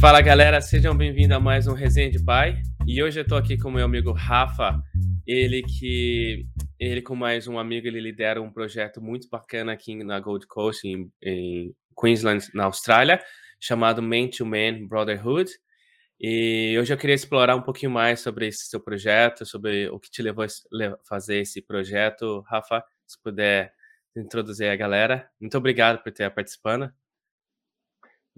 Fala galera, sejam bem-vindos a mais um Resenha de Pai. E hoje eu tô aqui com meu amigo Rafa, ele que ele com mais um amigo, ele lidera um projeto muito bacana aqui na Gold Coast em, em Queensland, na Austrália, chamado Man to Man Brotherhood. E hoje eu queria explorar um pouquinho mais sobre esse seu projeto, sobre o que te levou a fazer esse projeto. Rafa, se puder introduzir a galera. Muito obrigado por ter participando.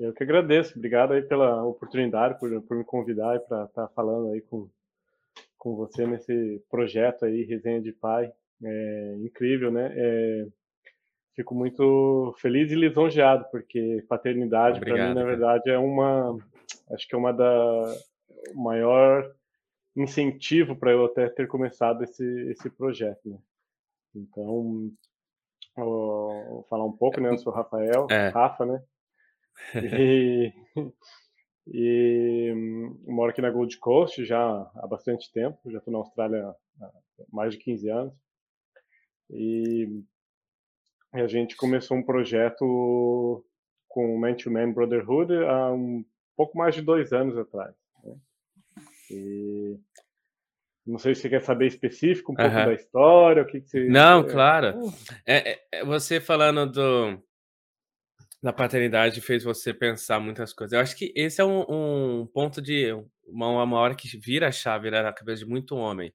Eu que agradeço. Obrigado aí pela oportunidade, por, por me convidar para estar tá falando aí com, com você nesse projeto aí, Resenha de Pai. É incrível, né? É, fico muito feliz e lisonjeado, porque paternidade, para mim, na verdade, é uma. Acho que é uma da. maior incentivo para eu até ter começado esse, esse projeto, né? Então, vou falar um pouco, né? Eu sou Rafael, é. Rafa, né? E, e moro aqui na Gold Coast já há bastante tempo, já estou na Austrália há mais de 15 anos. E a gente começou um projeto com o Man to Man Brotherhood há um pouco mais de dois anos atrás. Né? E não sei se você quer saber específico um pouco da história, o que, que você. Não, claro. É, é, é você falando do, da paternidade fez você pensar muitas coisas. Eu acho que esse é um, um ponto de uma, uma hora que vira a chave né, na cabeça de muito homem.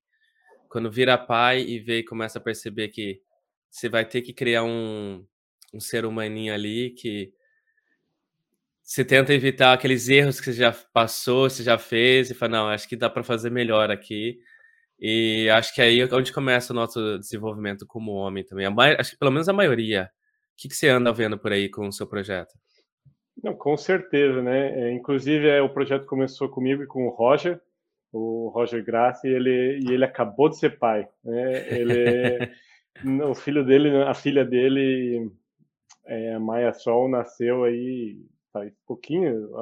Quando vira pai e vê e começa a perceber que você vai ter que criar um, um ser humaninho ali que você tenta evitar aqueles erros que você já passou, você já fez, e fala, não, acho que dá para fazer melhor aqui. E acho que é aí onde começa o nosso desenvolvimento como homem também. acho que pelo menos a maioria que, que você anda vendo por aí com o seu projeto? Não, com certeza, né? É, inclusive, é, o projeto começou comigo e com o Roger, o Roger Graça, e ele, e ele acabou de ser pai. Né? Ele, o filho dele, a filha dele, é, a Maia Sol, nasceu aí faz pouquinho,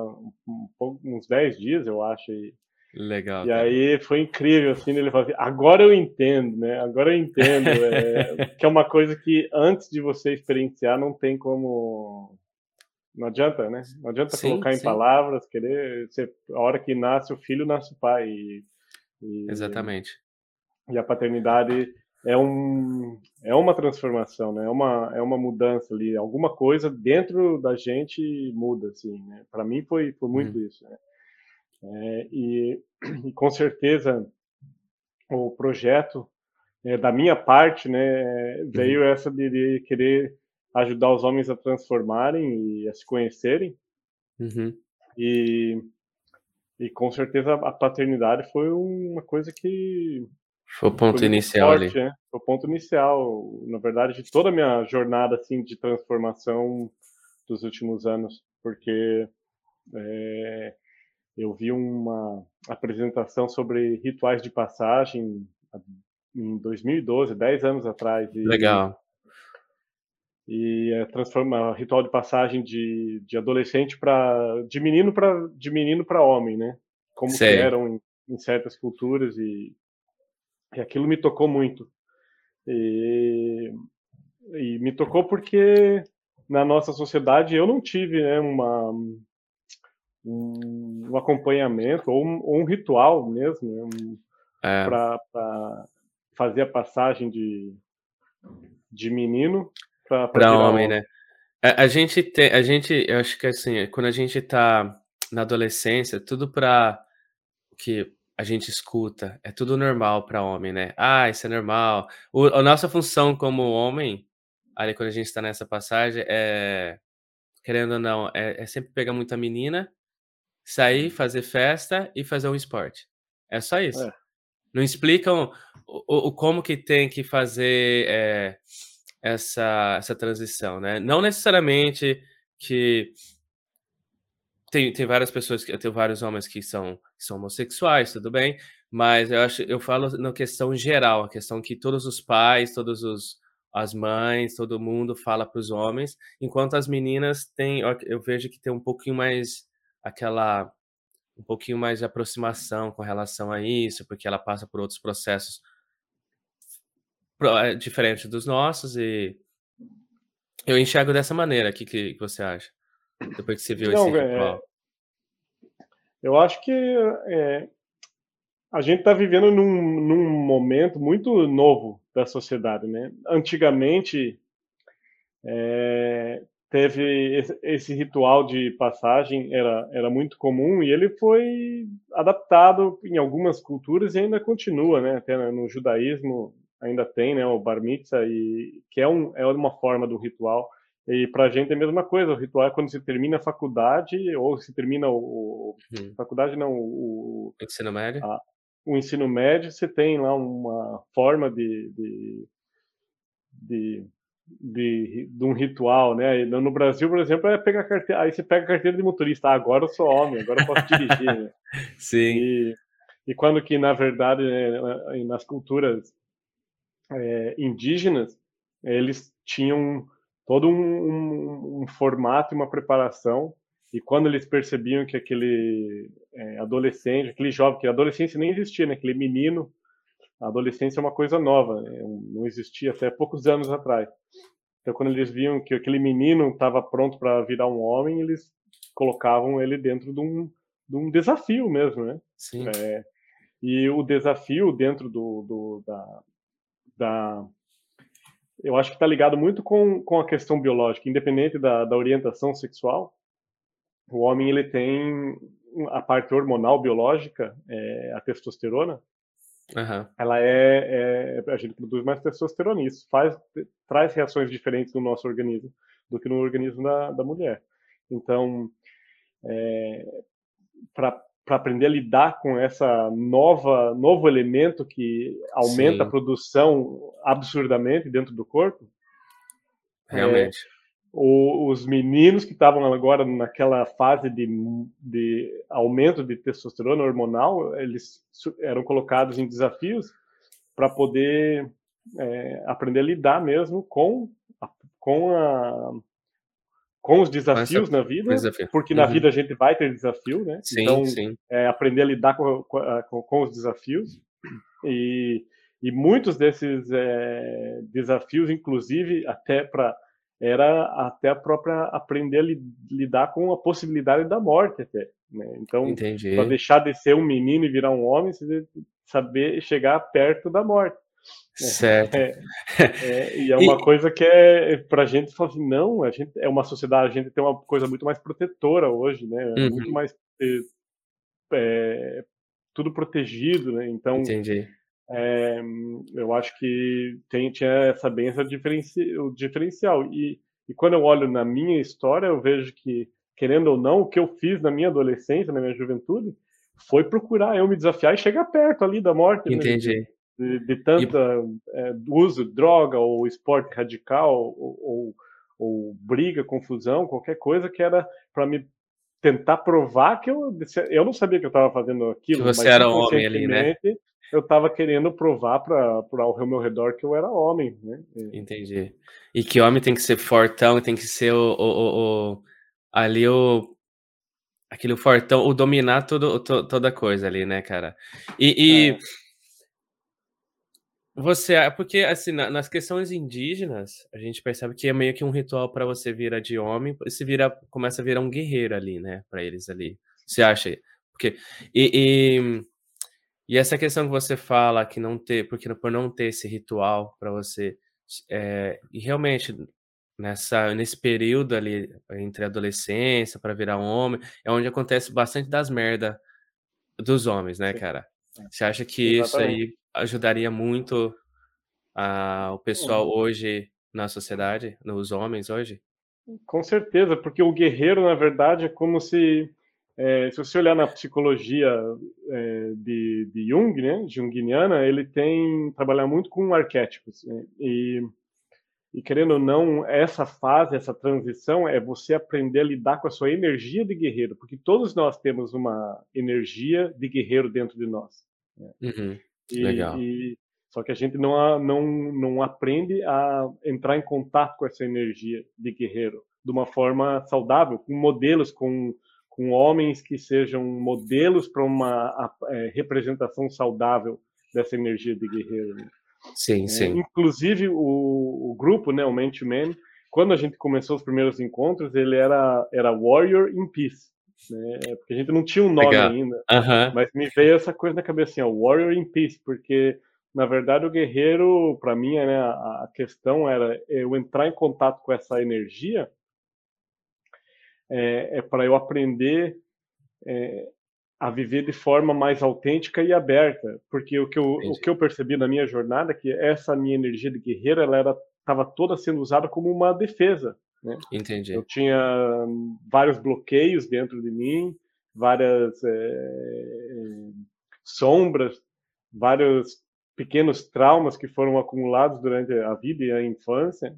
um, um, uns 10 dias, eu acho. E, Legal. E cara. aí foi incrível, assim, ele falou assim, agora eu entendo, né? Agora eu entendo. É, que é uma coisa que antes de você experienciar não tem como. Não adianta, né? Não adianta sim, colocar em sim. palavras, querer. Você, a hora que nasce o filho, nasce o pai. E, e, Exatamente. E a paternidade é, um, é uma transformação, né? É uma, é uma mudança ali. Alguma coisa dentro da gente muda, assim, né? Para mim foi, foi muito hum. isso, né? É, e, e, com certeza o projeto, é, da minha parte, né, veio uhum. essa de querer ajudar os homens a transformarem e a se conhecerem. Uhum. E, e com certeza a paternidade foi uma coisa que foi o ponto inicial forte, ali. Né? Foi o ponto inicial, na verdade, de toda a minha jornada assim de transformação dos últimos anos, porque é, eu vi uma apresentação sobre rituais de passagem em 2012, 10 anos atrás. E, Legal. E é, transforma ritual de passagem de, de adolescente para de menino para de menino para homem, né? Como Sei. eram em, em, certas culturas e, e aquilo me tocou muito. E, e me tocou porque na nossa sociedade eu não tive né, uma um, um acompanhamento ou um, ou um, ritual mesmo né? um, é. para fazer a passagem de, de menino para homem, né? A, a, gente tem, a gente, eu acho que assim, quando a gente está na adolescência, tudo para que a gente escuta é tudo normal para homem, né? Ah, isso é normal. O, a nossa função como homem, ali quando a gente está nessa passagem, é querendo ou não, é, é sempre pegar muita menina sair, fazer festa e fazer um esporte. É só isso. É. Não explicam o, o, como que tem que fazer é, essa, essa transição, né? Não necessariamente que tem, tem várias pessoas, eu tenho vários homens que são, que são homossexuais, tudo bem, mas eu acho, eu falo na questão geral, a questão que todos os pais, todos os as mães, todo mundo fala para os homens, enquanto as meninas têm, eu vejo que tem um pouquinho mais aquela um pouquinho mais de aproximação com relação a isso, porque ela passa por outros processos eh, diferentes dos nossos e eu enxergo dessa maneira. O que, que você acha? Depois que você viu Não, esse é, ritual. Eu acho que é, a gente está vivendo num, num, momento muito novo da sociedade, né? Antigamente é, teve esse, ritual de passagem era era muito comum e ele foi adaptado em algumas culturas e ainda continua, né? Até no judaísmo ainda tem, né? O bar mitzvah e que é um é uma forma do ritual e para a gente é a mesma coisa, o ritual é quando se termina a faculdade, ou se termina o. Hum. Faculdade não, o. Ensino médio? A, o ensino médio, você tem lá uma forma de. de, de de, de, um ritual, né? No Brasil, por exemplo, é pegar carteira, aí você pega a carteira de motorista, ah, agora eu sou homem, agora eu posso dirigir, né? Sim. E, e, quando que, na verdade, né, nas culturas é, indígenas, eles tinham todo um, um, um formato e uma preparação. E quando eles percebiam que aquele é, adolescente, aquele jovem, que a adolescência nem existia, né? aquele menino, a adolescência é uma coisa nova, né? não existia até poucos anos atrás. Então, quando eles viam que aquele menino estava pronto para virar um homem, eles colocavam ele dentro de um, de um desafio mesmo, né? Sim. É, e o desafio dentro do, do da, da eu acho que está ligado muito com, com a questão biológica, independente da, da orientação sexual. O homem ele tem a parte hormonal biológica, é, a testosterona. Uhum. Ela é, é, a gente produz mais testosterona. Isso faz traz reações diferentes no nosso organismo do que no organismo da, da mulher. Então, é, para para aprender a lidar com essa nova novo elemento que aumenta Sim. a produção absurdamente dentro do corpo. Realmente. O, os meninos que estavam agora naquela fase de, de aumento de testosterona hormonal, eles eram colocados em desafios para poder é, aprender a lidar mesmo com a, com a com os desafios na vida, desafio. porque na uhum. vida a gente vai ter desafio, né? Sim, então, sim. É, aprender a lidar com, com, com os desafios e, e muitos desses é, desafios, inclusive até para era até a própria aprender a li, lidar com a possibilidade da morte até, né? Então, para deixar de ser um menino e virar um homem, você saber chegar perto da morte. Certo. É, é, e é uma e... coisa que é pra gente falar assim, não, a gente é uma sociedade, a gente tem uma coisa muito mais protetora hoje, né? Uhum. Muito mais é, é, tudo protegido, né? Então, Entendi. É, eu acho que tem, tinha essa essa diferenci, o diferencial. E, e quando eu olho na minha história, eu vejo que, querendo ou não, o que eu fiz na minha adolescência, na minha juventude, foi procurar eu me desafiar e chegar perto ali da morte. Entendi. Né? de, de tanta e... é, uso de droga ou esporte radical ou, ou, ou, briga, confusão, qualquer coisa que era para me tentar provar que eu eu não sabia que eu estava fazendo aquilo, que você era homem ali, né? Eu estava querendo provar para o meu redor que eu era homem, né? Entendi. E que homem tem que ser fortão, tem que ser o, o, o ali o aquele fortão, o dominar tudo, toda coisa ali, né, cara? E, e é. Você, porque assim, na, nas questões indígenas, a gente percebe que é meio que um ritual para você virar de homem, e se vira, começa a virar um guerreiro ali, né, para eles ali. Você acha? Porque e, e, e, essa questão que você fala que não ter, porque por não ter esse ritual para você, é, e realmente nessa nesse período ali entre a adolescência para virar homem, é onde acontece bastante das merda dos homens, né, cara? Você acha que Exatamente. isso aí ajudaria muito a, o pessoal hoje na sociedade, nos homens hoje? Com certeza, porque o guerreiro, na verdade, é como se, é, se você olhar na psicologia é, de, de Jung, né, Jungiana, ele tem trabalhar muito com arquétipos. Né, e, e querendo ou não, essa fase, essa transição é você aprender a lidar com a sua energia de guerreiro, porque todos nós temos uma energia de guerreiro dentro de nós. Né? Uhum. E, Legal. E, só que a gente não, não, não aprende a entrar em contato com essa energia de guerreiro de uma forma saudável, com modelos, com, com homens que sejam modelos para uma é, representação saudável dessa energia de guerreiro. Né? Sim, é, sim. Inclusive o, o grupo, né, o Man to Man, quando a gente começou os primeiros encontros, ele era era Warrior in Peace. né? Porque a gente não tinha um nome Legal. ainda. Aham. Mas me veio essa coisa na cabeça, assim, ó, Warrior in Peace, porque na verdade o guerreiro, para mim, né, a, a, questão era eu entrar em contato com essa energia é, é para eu aprender é, a viver de forma mais autêntica e aberta, porque o que eu, o que eu percebi na minha jornada é que essa minha energia de guerreiro ela era estava toda sendo usada como uma defesa. Né? Entendi. Eu tinha vários bloqueios dentro de mim, várias é, sombras, vários pequenos traumas que foram acumulados durante a vida e a infância,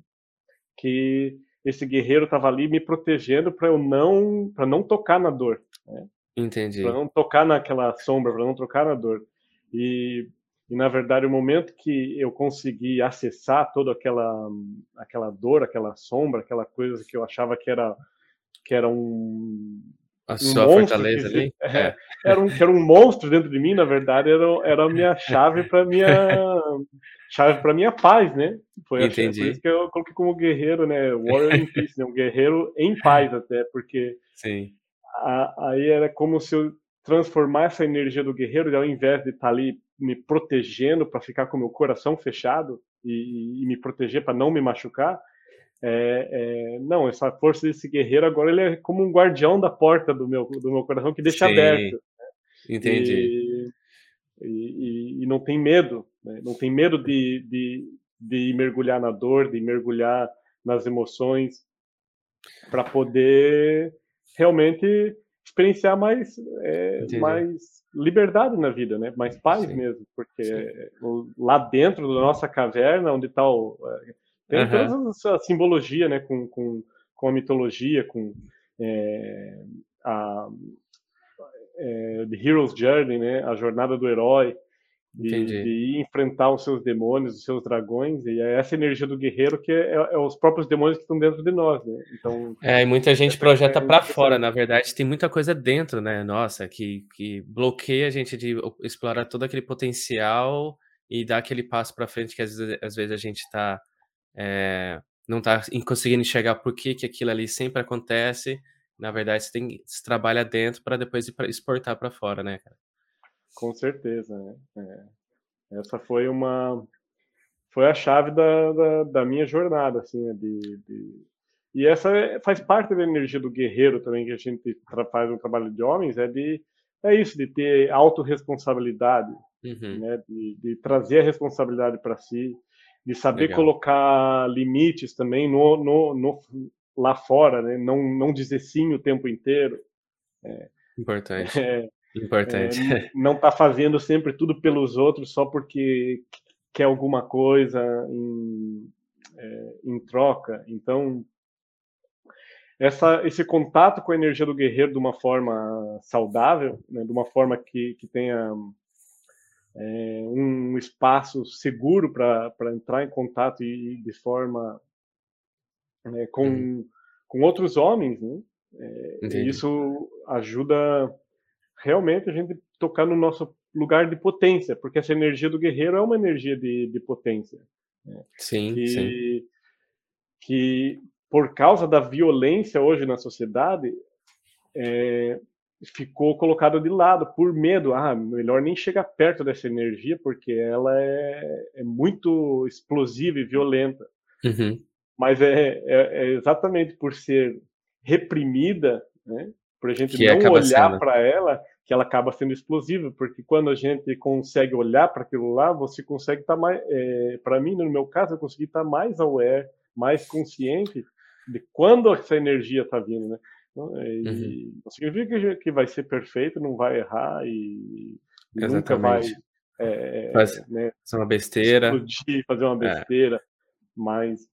que esse guerreiro estava ali me protegendo para eu não para não tocar na dor. Né? Entendi. Para não tocar naquela sombra, para não tocar na dor. E, e, na verdade, o momento que eu consegui acessar toda aquela, aquela dor, aquela sombra, aquela coisa que eu achava que era, que era um. A um sua fortaleza que, ali? É, é. Era, um, era um monstro dentro de mim, na verdade, era, era a minha chave para minha chave para minha paz, né? Foi Entendi. A, por isso que eu coloquei como guerreiro, né? Warrior in Peace, né? um guerreiro em paz até, porque Sim aí era como se eu transformasse a energia do guerreiro, ao invés de estar tá ali me protegendo para ficar com meu coração fechado e, e me proteger para não me machucar, é, é, não, essa força desse guerreiro agora ele é como um guardião da porta do meu, do meu coração que deixa Sim, aberto. Né? Entendi. E, e, e, não tem medo, né? não tem medo de, de, de mergulhar na dor, de mergulhar nas emoções, para poder realmente experienciar mais, é, mais liberdade na vida, né? Mais paz Sim. mesmo, porque Sim. lá dentro da nossa caverna, onde está o é, tem uhum. toda essa simbologia, né? Com, com, com a mitologia, com é, a é, The Hero's Journey, né? A jornada do herói de, de, enfrentar os seus demônios, os seus dragões, e é essa energia do guerreiro que é, é, os próprios demônios que estão dentro de nós, né? Então, é, e muita gente é, projeta é para fora, na verdade, tem muita coisa dentro, né? Nossa, que, que bloqueia a gente de explorar todo aquele potencial e dar aquele passo para frente que às vezes, às vezes a gente está é, não está conseguindo enxergar por que, que aquilo ali sempre acontece. Na verdade, você tem se trabalha dentro para depois exportar para fora, né, cara? Com certeza, né? É. Essa foi uma foi a chave da, da, da minha jornada, assim, né? de, de... e essa é, faz parte da energia do guerreiro também que a gente faz no trabalho de homens, é de é isso, de ter autorresponsabilidade, uhum. né? De, de, trazer a responsabilidade para si, de saber Legal. colocar limites também no, no, no, lá fora, né? Não, não dizer sim o tempo inteiro. É, Importante. É, Importante. É, não está fazendo sempre tudo pelos outros só porque quer alguma coisa em, é, em troca. Então, essa, esse contato com a energia do guerreiro de uma forma saudável, né, de uma forma que, que tenha é, um espaço seguro para entrar em contato e, e de forma é, com, uhum. com outros homens, né? É, isso ajuda realmente a gente tocar no nosso lugar de potência, porque essa energia do guerreiro é uma energia de, de potência. Né? Sim, que, sim. Que por causa da violência hoje na sociedade, é, ficou colocada de lado por medo. Ah, melhor nem chegar perto dessa energia porque ela é, é muito explosiva e violenta. Uhum. Mas é, é, é, exatamente por ser reprimida, né, por a gente que não olhar para ela, que ela acaba sendo explosiva, porque quando a gente consegue olhar para aquilo lá, você consegue estar tá mais, é, para mim, no meu caso, eu consegui estar tá mais aware, mais consciente de quando essa energia está vindo, né? Então, é, e uhum. Não significa que vai ser perfeito, não vai errar e, e nunca vai é, Faz, né, fazer uma besteira, explodir, fazer uma é. besteira, mas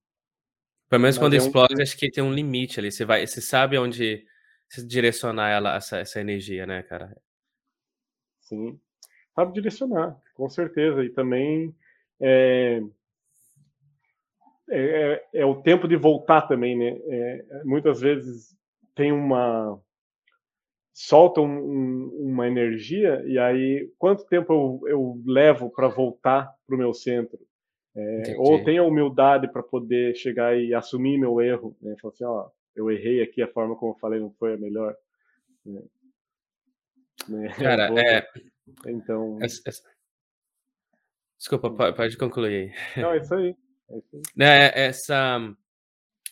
pelo menos quando é explode, um... acho que tem um limite ali. Você vai, você sabe onde direcionar ela, essa, essa energia, né, cara? Sim, sabe direcionar, com certeza. E também é, é, é, é o tempo de voltar também, né? É, muitas vezes tem uma solta um, um, uma energia e aí quanto tempo eu, eu levo para voltar para o meu centro? É, ou tenho a humildade para poder chegar e assumir meu erro, né? Falar assim, ó, eu errei aqui, a forma como eu falei não foi a melhor. Né? Cara, é. Então. Essa, essa... Desculpa, pode, pode concluir aí. Não, é isso aí. É isso aí. Né, essa.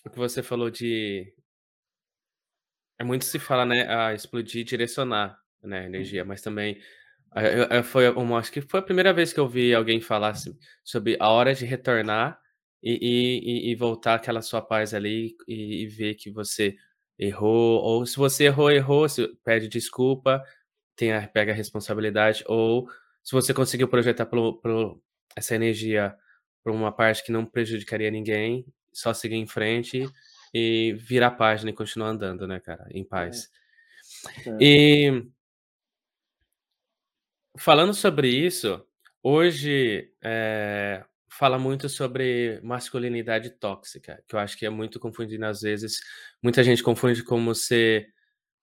O que você falou de. É muito se fala, né? A explodir, direcionar né, a energia, mas também. Eu, eu, foi uma, acho que foi a primeira vez que eu vi alguém falar assim, sobre a hora de retornar e, e, e voltar aquela sua paz ali e, e ver que você errou, ou se você errou, errou, se pede desculpa, tenha, pega a responsabilidade, ou se você conseguiu projetar pro, pro, essa energia para uma parte que não prejudicaria ninguém, só seguir em frente e virar a página e continuar andando, né, cara, em paz. É. É. E falando sobre isso, hoje é, fala muito sobre masculinidade tóxica, que eu acho que é muito confundido às vezes. Muita gente confunde como ser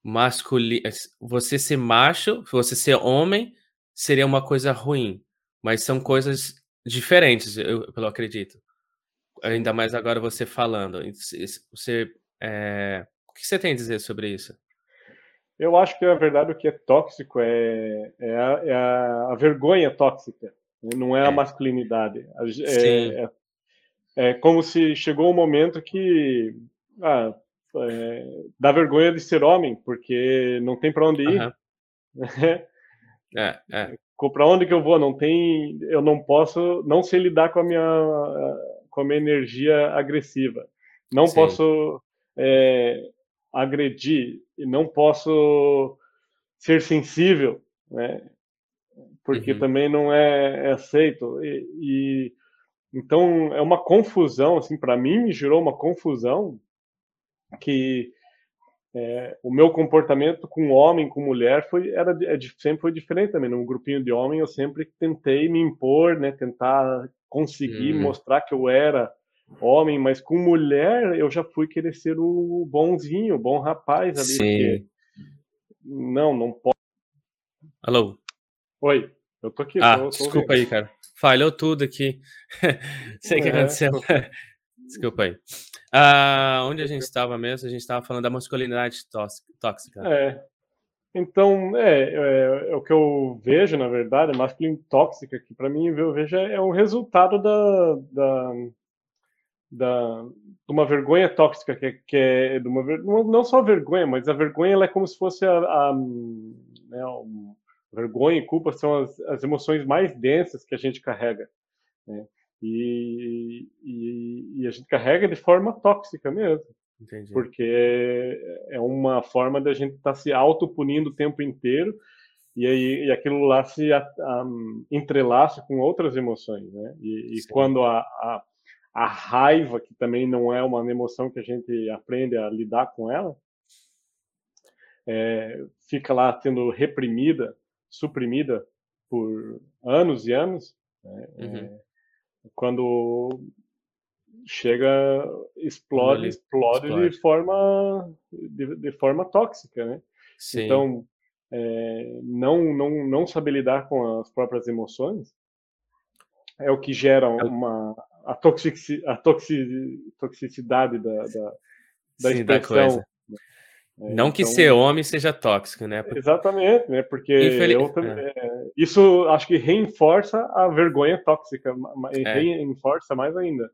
masculino, você ser macho, você ser homem seria uma coisa ruim, mas são coisas diferentes, eu, pelo acredito. Ainda mais agora você falando. Você, é... O que você tem a dizer sobre isso? Eu acho que, na verdade, o que é tóxico é, é, a, é a, vergonha tóxica, né? não é a é. masculinidade. É, é, é, como se chegou um momento que ah, é, dá vergonha de ser homem, porque não tem para onde ir. Uhum. é, é. Para onde que eu vou? Não tem, eu não posso, não sei lidar com a minha, com a minha energia agressiva. Não Sim. posso é, agredir e não posso ser sensível, né? Porque uhum. também não é, é aceito e, e, então é uma confusão assim para mim me gerou uma confusão que é, o meu comportamento com homem, com mulher, foi era é, sempre foi diferente também. Num grupinho de homem, eu sempre tentei me impor, né? Tentar conseguir uhum. mostrar que eu era homem, mas com mulher eu já fui querer ser o bonzinho, o bom rapaz ali. Sim. Não, não pode. Alô? Oi, eu tô aqui. Ah, tô, tô desculpa aí, cara. Falhou tudo aqui. Sei o é. que aconteceu. Desculpa aí. Ah, onde a gente estava mesmo? A gente estava falando da masculinidade tóxica. É. Então, é, é, é, o que eu vejo, na verdade, a masculinidade tóxica, que para mim eu vejo é, é um resultado da, da, da, de uma vergonha tóxica, que, que é de uma, não só vergonha, mas a vergonha ela é como se fosse a, a, né, a vergonha e culpa são as, as emoções mais densas que a gente carrega. Né? E, e, e, a gente carrega de forma tóxica mesmo. Entendi. Porque é uma forma da gente estar tá se autopunindo o tempo inteiro e aí e aquilo lá se a, a, entrelaça com outras emoções, né? E, e quando a, a, a, raiva, que também não é uma emoção que a gente aprende a lidar com ela, é, fica lá sendo reprimida, suprimida por anos e anos, né? uhum. é, quando chega explode explode, explode, de forma de, de, forma tóxica né Sim. então é, não não não saber lidar com as próprias emoções é o que gera é uma a, toxic, a toxic, toxicidade da, da, da Sim, expressão da é, não que então, ser homem seja tóxico, né? Porque... Exatamente, né? Porque eu, é. é. isso acho que reforça a vergonha tóxica, é. reforça mais ainda.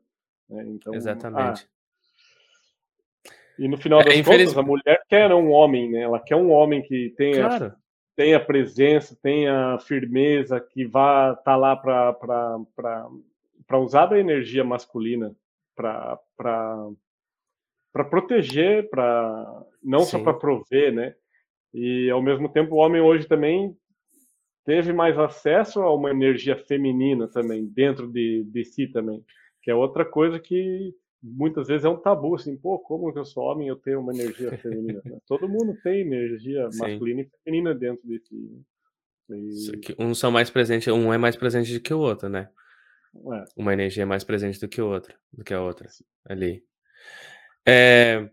Né? Então, Exatamente. Ah, e no final é, das infeliz... contas, a mulher quer um homem, né? Ela quer um homem que tenha, claro. tenha presença, tenha firmeza, que vá estar tá lá para usar da energia masculina para para proteger, para não Sim. só para prover, né? E ao mesmo tempo o homem hoje também teve mais acesso a uma energia feminina também dentro de, de si também, que é outra coisa que muitas vezes é um tabu, assim, pô, como que eu sou homem eu tenho uma energia feminina? Todo mundo tem energia Sim. masculina e feminina dentro de si. Né? E... Um são mais presente, um é mais presente do que o outro, né? É. Uma energia é mais presente do que o outro, do que a outra ali. É,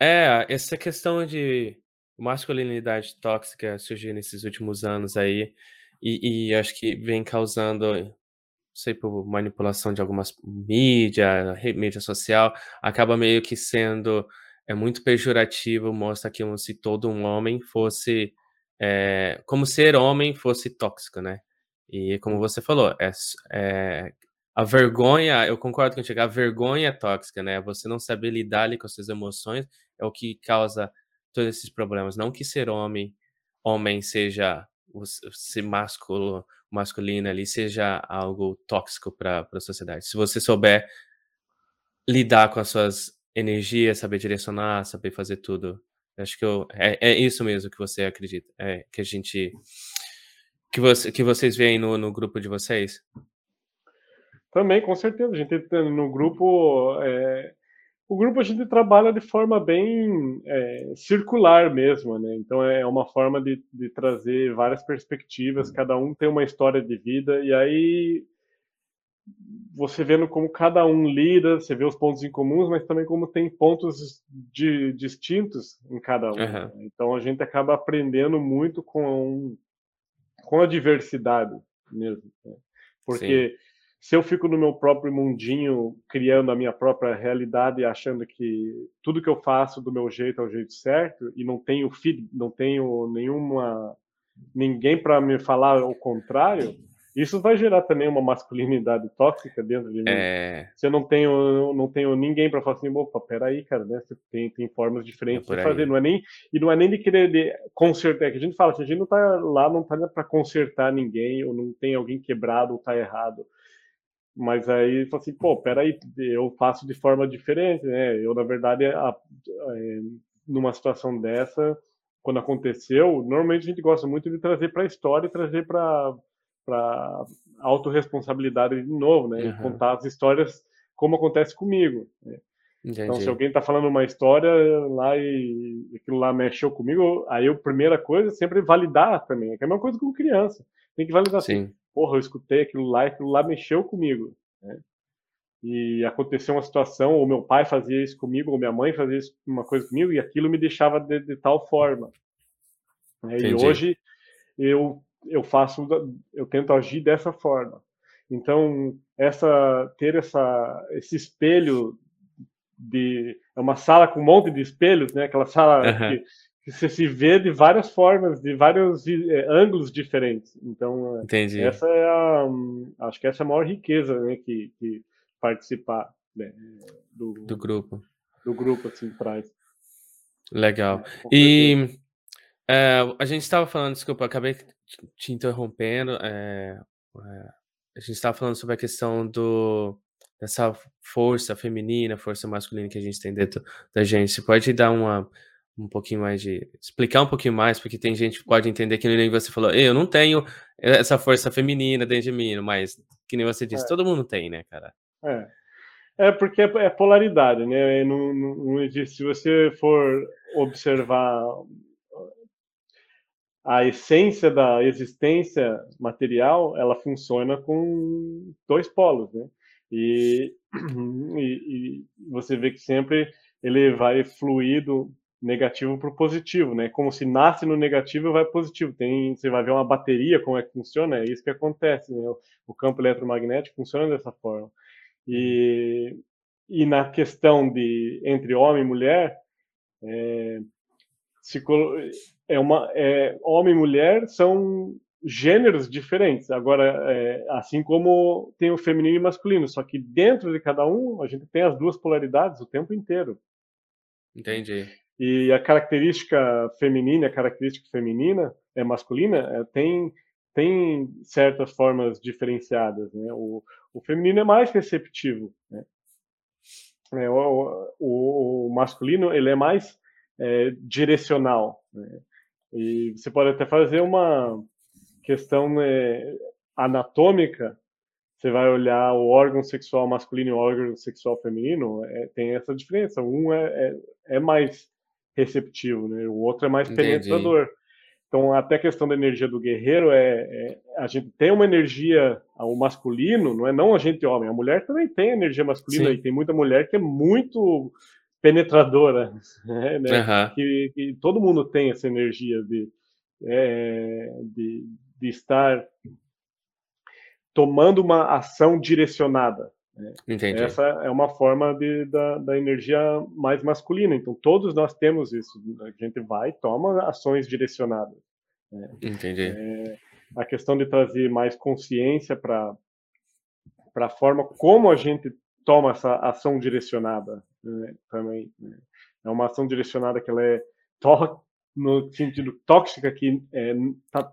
é, essa questão de masculinidade tóxica surgiu nesses últimos anos aí, e, e acho que vem causando, sei, por manipulação de algumas mídia, mídia social, acaba meio que sendo é muito pejorativo, mostra como se todo um homem fosse, eh, como ser homem fosse tóxico, né. E como você falou, é eh, a vergonha eu concordo contigo, a vergonha é tóxica, né, você não saber lidar ali com as suas emoções é o que causa todos esses problemas, não que ser homem homem seja o se ser másculo masculino ali seja algo tóxico pra pra sociedade. Se você souber lidar com as suas energias, saber direcionar, saber fazer tudo. Acho que eu é é isso mesmo que você acredita, é, que a gente que você que vocês veem no no grupo de vocês? Também, com certeza, a gente tem no grupo, eh, o grupo a gente trabalha de forma bem, eh, circular mesmo, né, então é uma forma de de trazer várias perspectivas, cada um tem uma história de vida, e aí você vendo como cada um lida, você vê os pontos em comuns, mas também como tem pontos di distintos em cada um, Aham. então a gente acaba aprendendo muito com com a diversidade mesmo, né, Sim. Se eu fico no meu próprio mundinho, criando a minha própria realidade e achando que tudo que eu faço do meu jeito é o jeito certo, e não tenho feed não tenho nenhuma ninguém pra me falar o contrário, isso vai gerar também uma masculinidade tóxica dentro de mim. É. Se eu não tenho não tenho ninguém pra falar assim: "Opa, espera aí cara, né, você tem tem formas É diferentes de por fazer", não é nem e não é nem de querer de consertar, é que a gente fala assim, a gente não tá lá não tá pra consertar ninguém ou não tem alguém quebrado ou tá errado, mas aí fala assim: "Pô, espera aí, eu faço de forma diferente, né", eu na verdade a eh, numa situação dessa, quando aconteceu, normalmente a gente gosta muito de trazer pra história e trazer pra pra autorresponsabilidade de novo, né, Aham. contar as histórias como acontece comigo, né. Então se alguém tá falando uma história lá e aquilo lá mexeu comigo, aí eu primeira coisa é sempre validar também, é a mesma coisa com criança, tem que validar assim: Sim. "Porra, eu escutei aquilo lá e aquilo lá mexeu comigo", né, e aconteceu uma situação, ou meu pai fazia isso comigo, ou minha mãe fazia isso uma coisa comigo, e aquilo me deixava de de tal forma. Né, e hoje eu eu faço eu tento agir dessa forma. Então essa ter essa esse espelho de é uma sala com um monte de espelhos, né, aquela sala Aham. que que você se vê de várias formas, de vários eh, ângulos diferentes, então, Entendi. essa é a acho que essa é a maior riqueza, né, que que participar, né, Do do grupo. do grupo, assim, traz. Legal. É. E, eh, a gente estava falando desculpa, acabei te te interrompendo, eh eh, a gente estava falando sobre a questão do dessa força feminina, força masculina que a gente tem dentro da gente, você pode dar uma um pouquinho mais de explicar um pouquinho mais, porque tem gente que pode entender que nem você falou: "Eu não tenho essa força feminina dentro de mim", mas que nem você disse, É. todo mundo tem, né, cara. É. É porque é é polaridade, né, não não não existe se você for observar a essência da existência material, ela funciona com 2 polos, né, e e e você vê que sempre ele vai fluir do negativo para o positivo, né, como se nasce no negativo e vai positivo, tem você vai ver uma bateria como é que funciona, é isso que acontece, né, o campo eletromagnético funciona dessa forma. E e na questão de entre homem e mulher, co é uma eh, homem e mulher são gêneros diferentes, agora, eh, assim como tem o feminino e masculino, só que dentro de cada um, a gente tem as 2 polaridades o tempo inteiro. Entendi. E a característica feminina a característica feminina eh, masculina, eh, tem tem certas formas diferenciadas, né, o o feminino é mais receptivo, né. É, o o o masculino ele é mais, eh, direcional, né, e você pode até fazer uma questão, eh, anatômica, você vai olhar o órgão sexual masculino e o órgão sexual feminino, eh, tem essa diferença, um é é é mais receptivo, né, o outro é mais Entendi. penetrador. Então até a questão da energia do guerreiro, eh eh, a gente tem uma energia o masculino, não é não a gente homem, a mulher também tem energia masculina e Sim. tem muita mulher que é muito penetradora, né, Aham. que que todo mundo tem essa energia de, eh, de de estar tomando uma ação direcionada. Entendi. Essa é uma forma de, da, da energia mais masculina. Então, todos nós temos isso. A gente vai e toma ações direcionadas. Né? Entendi. É, a questão de trazer mais consciência para a forma como a gente toma essa ação direcionada né, também. Né? É uma ação direcionada que ela é no sentido tóxica que é, tá,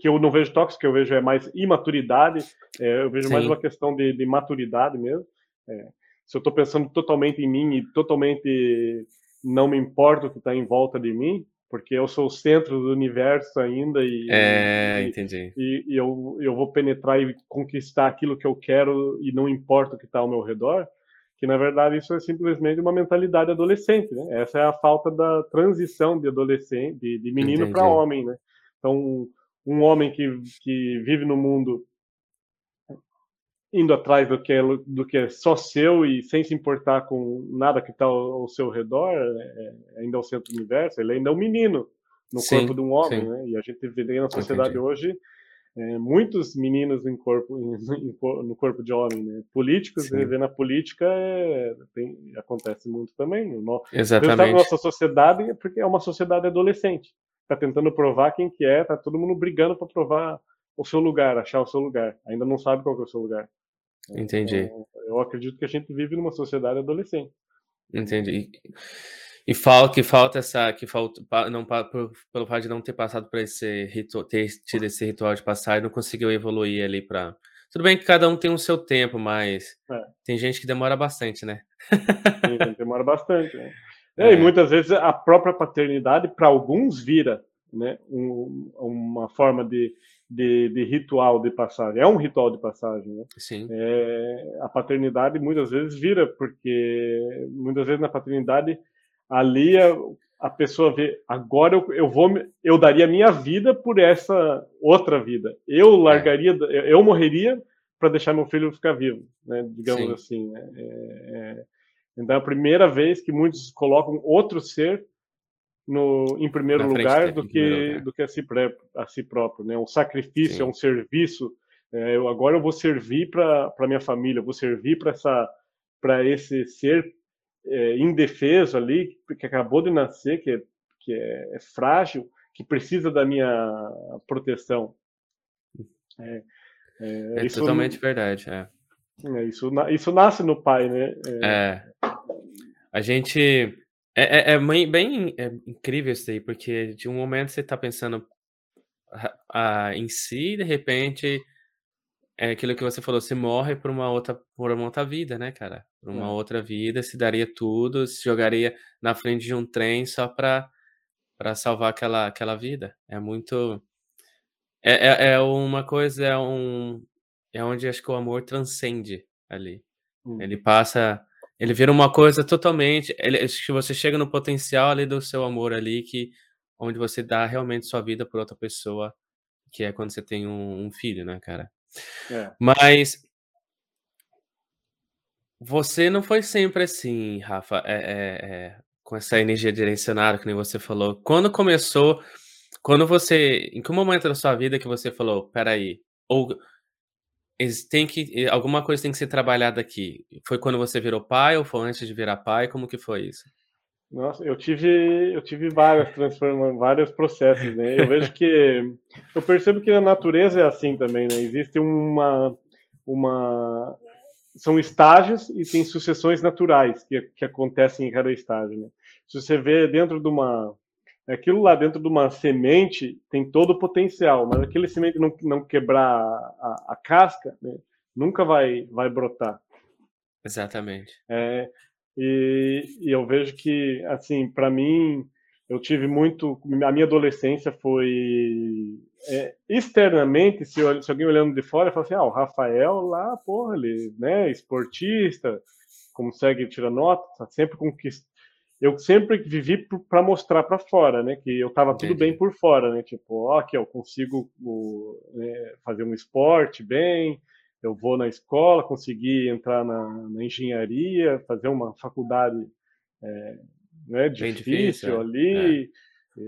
que eu não vejo tóxica, eu vejo é mais imaturidade, é, eu vejo Sim. mais uma questão de, de maturidade mesmo. É, se eu estou pensando totalmente em mim e totalmente não me importa o que está em volta de mim, porque eu sou o centro do universo ainda e, é, e, entendi. e, e eu, eu vou penetrar e conquistar aquilo que eu quero e não importa o que está ao meu redor, que na verdade isso é simplesmente uma mentalidade adolescente, né? Essa é a falta da transição de adolescente, de, de menino para homem, né? Então, um homem que, que vive no mundo indo atrás do que, é, do que é só seu e sem se importar com nada que está ao, ao, seu redor, é, é, ainda é o centro do universo, ele ainda é um menino no sim, corpo de um homem, né? E a gente vê na sociedade Entendi. hoje é, muitos meninos em corpo, em, em, no corpo de homem, né? Políticos, Sim. vê na política é, tem, acontece muito também. No, Exatamente. Na nossa sociedade, porque é uma sociedade adolescente. Está tentando provar quem que é, tá todo mundo brigando para provar o seu lugar, achar o seu lugar. Ainda não sabe qual é o seu lugar. Entendi. Então, eu acredito que a gente vive numa sociedade adolescente. Entendi. E falta que falta essa que falta não por, pelo fato de não ter passado por esse ritual, ter tido esse ritual de passar e não conseguiu evoluir ali para tudo bem que cada um tem o seu tempo, mas é. tem gente que demora bastante, né? Sim, demora bastante. Né? É, E muitas vezes a própria paternidade para alguns vira, né, um, uma forma de, de, de, ritual de passagem. É um ritual de passagem, né? Sim. É, a paternidade muitas vezes vira porque muitas vezes na paternidade ali a, a pessoa vê, agora eu, eu vou, eu daria minha vida por essa outra vida. Eu é. largaria, é. eu morreria para deixar meu filho ficar vivo, né? Digamos Sim. assim. Né? É, é, então é a primeira vez que muitos colocam outro ser no, em primeiro Na lugar do que lugar. do que a si, a si próprio, né? Um sacrifício, Sim. é um serviço. É, eu, agora eu vou servir para minha família, eu vou servir para essa para esse ser é, indefeso ali, que acabou de nascer, que, é, que é, é frágil, que precisa da minha proteção. É, é, é totalmente verdade. É. é. isso, isso nasce no pai, né? É. A gente. É, é, bem, bem incrível isso aí, porque de um momento você está pensando a, em si, de repente é aquilo que você falou, você morre por uma outra, por uma outra vida, né, cara? Por uma é. outra vida, se daria tudo, se jogaria na frente de um trem só para para salvar aquela, aquela vida. É muito. É, é, é, uma coisa, é um. É onde acho que o amor transcende ali. Hum. Ele passa. Ele vira uma coisa totalmente. Ele, acho que você chega no potencial ali do seu amor ali, que onde você dá realmente sua vida por outra pessoa, que é quando você tem um, um filho, né, cara? É. Mas você não foi sempre assim, Rafa, é, é, é, com essa energia direcionada, que nem você falou. Quando começou, quando você, em que momento da sua vida que você falou, peraí, ou tem que, alguma coisa tem que ser trabalhada aqui? Foi quando você virou pai ou foi antes de virar pai? Como que foi isso? Nossa, eu tive, eu tive várias transformações, vários processos, né? Eu vejo que eu percebo que a natureza é assim também, né? Existe uma uma são estágios e tem sucessões naturais que, que acontecem em cada estágio, né? Se você vê dentro de uma aquilo lá dentro de uma semente tem todo o potencial, mas aquele semente não, não quebrar a, a casca, né? nunca vai vai brotar. Exatamente. É, e, e eu vejo que, assim, para mim, eu tive muito. A minha adolescência foi. É, externamente, se, eu, se, alguém olhando de fora, fala assim: ah, o Rafael lá, porra, ele, né, esportista, consegue tirar nota, tá sempre conquista. Eu sempre vivi para mostrar para fora, né, que eu estava tudo bem por fora, né, tipo, ó, aqui eu consigo o, né, fazer um esporte bem, eu vou na escola, consegui entrar na, na engenharia, fazer uma faculdade é, né, difícil, difícil, é. ali. É.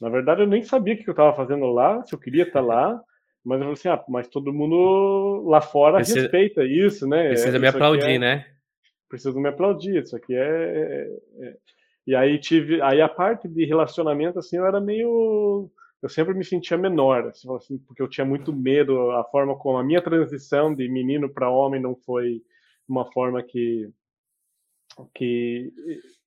Na verdade, eu nem sabia o que eu estava fazendo lá, se eu queria estar lá, Mas eu falei assim, ah, mas todo mundo lá fora precisa, respeita isso, né? Precisa isso me aplaudir, é, né? Precisa me aplaudir, isso aqui é, é, é, E aí tive, aí a parte de relacionamento, assim, eu era meio... Eu sempre me sentia menor, assim, assim, porque eu tinha muito medo, a forma como a minha transição de menino para homem não foi uma forma que que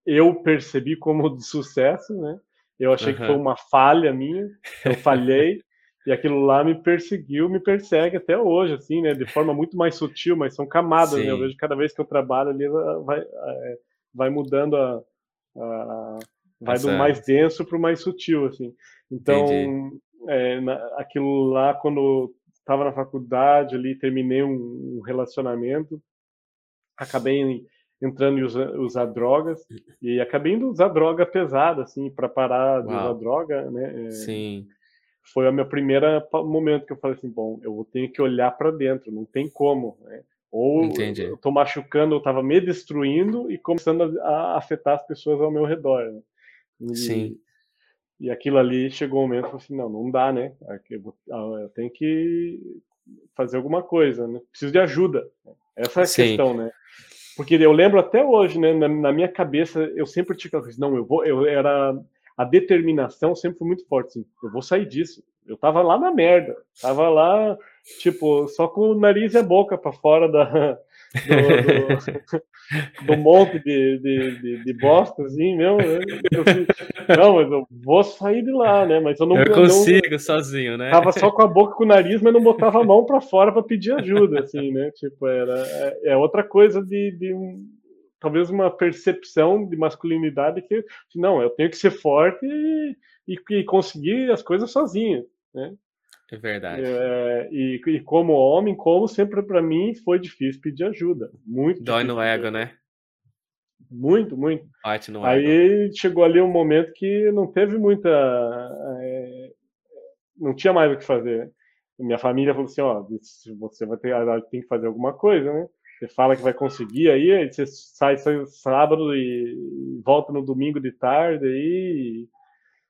eu percebi como de sucesso, né? Eu achei uhum. que foi uma falha minha, eu falhei, e aquilo lá me perseguiu, me persegue até hoje, assim, né? De forma muito mais sutil, mas são camadas, Sim. né? Eu vejo cada vez que eu trabalho ali, vai, é, vai mudando a, a vai do mais denso para o mais sutil, assim. Então, é, na, aquilo lá, quando estava na faculdade ali, terminei um, um relacionamento, acabei entrando em usar, usar, drogas e acabei indo usar droga pesada, assim, para parar de Uau. usar droga, né? É, Sim. Foi o meu primeiro momento que eu falei assim, bom, eu tenho que olhar para dentro, não tem como, né? Ou Entendi. eu tô machucando, eu tava me destruindo e começando a, afetar as pessoas ao meu redor. Né? E, Sim. E aquilo ali chegou um momento, eu falei assim, não, não dá, né? Eu, ah, eu tenho que fazer alguma coisa, né? Preciso de ajuda. Essa é a Sim. questão, né? Porque eu lembro até hoje, né, na, na minha cabeça, eu sempre tinha aquela coisa, não, eu vou, eu era a determinação sempre foi muito forte, assim, eu vou sair disso. Eu tava lá na merda, tava lá, tipo, só com o nariz e a boca para fora da, do, do, do monte de, de, de, de bosta, assim, mesmo. Né? não, mas eu vou sair de lá, né? Mas eu não Eu consigo não, sozinho, né? Tava só com a boca com o nariz, mas não botava a mão para fora para pedir ajuda, assim, né? Tipo, era é, é outra coisa de, de talvez uma percepção de masculinidade que não, eu tenho que ser forte e, e, e conseguir as coisas sozinho, né? É verdade. É, e, e, como homem, como sempre para mim foi difícil pedir ajuda. Muito Dói no ego, né? Muito, muito. Bate no Aí ego. chegou ali um momento que não teve muita. É, não tinha mais o que fazer. Minha família falou assim: ó, você vai ter, tem que fazer alguma coisa, né? Você fala que vai conseguir aí, você sai, sai sábado e volta no domingo de tarde aí.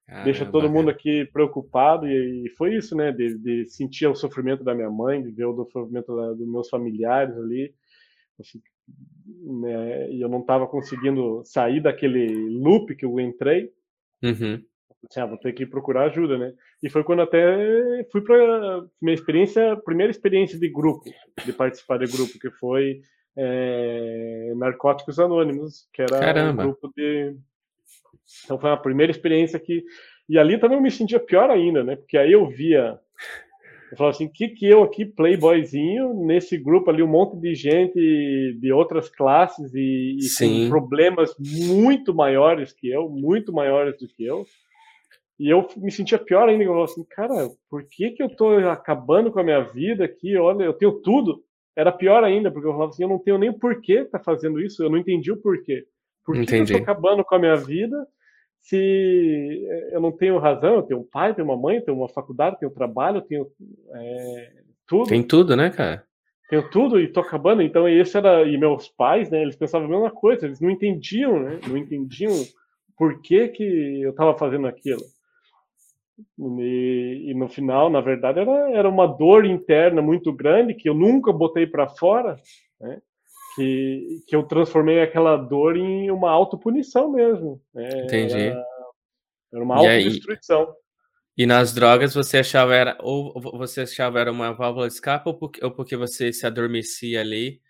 Caramba, deixa todo mundo aqui preocupado e, e foi isso, né? De, de, sentir o sofrimento da minha mãe, de ver o sofrimento da, dos meus familiares ali, assim, né? E eu não estava conseguindo sair daquele loop que eu entrei. Uhum. Assim, ah, vou ter que procurar ajuda, né? E foi quando até fui para minha experiência, primeira experiência de grupo, de participar de grupo, que foi é, Narcóticos Anônimos, que era Caramba. um grupo de então foi a primeira experiência que. E ali também eu me sentia pior ainda, né? Porque aí eu via. Eu falava assim: o que, que eu aqui, playboyzinho, nesse grupo ali, um monte de gente de outras classes e, e com problemas muito maiores que eu, muito maiores do que eu. E eu me sentia pior ainda. Eu falava assim: cara, por que, que eu tô acabando com a minha vida aqui? Olha, eu tenho tudo. Era pior ainda, porque eu falava assim: eu não tenho nem porquê tá fazendo isso, eu não entendi o porquê. Por que, que eu tô acabando com a minha vida? se eu não tenho razão, eu tenho um pai, tenho uma mãe, tenho uma faculdade, tenho um trabalho, tenho é, tudo. Tem tudo, né, cara? Tenho tudo e tô acabando. Então, esse era. E meus pais, né, eles pensavam a mesma coisa, eles não entendiam, né? Não entendiam por que, que eu estava fazendo aquilo. E, e, no final, na verdade, era, era uma dor interna muito grande que eu nunca botei para fora, né? que, que eu transformei aquela dor em uma autopunição mesmo. Né? Entendi. Era, era uma autodestruição. E nas drogas você achava era ou você achava era uma válvula de escape ou porque, ou porque você se adormecia ali,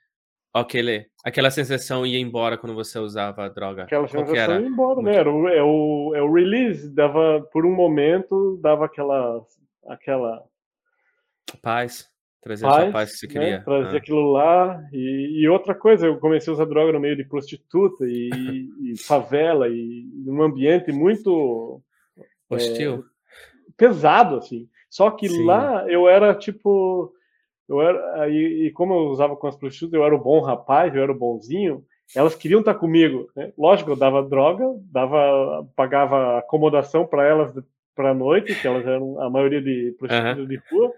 aquele, aquela sensação ia embora quando você usava a droga. Aquela sensação ia embora, né? Era o, é, o, é o release, dava por um momento, dava aquela aquela paz. Trazer paz, essa paz que você né, queria. Né? Trazer ah. aquilo lá. E, e, outra coisa, eu comecei a usar droga no meio de prostituta e, e favela, e num ambiente muito. Hostil. É, pesado, assim. Só que Sim. lá eu era tipo. Eu era, e, e, como eu usava com as prostitutas, eu era o bom rapaz, eu era o bonzinho. Elas queriam estar comigo. Né? Lógico, eu dava droga, dava, pagava acomodação para elas para a noite, que elas eram a maioria de prostitutas uhum. de rua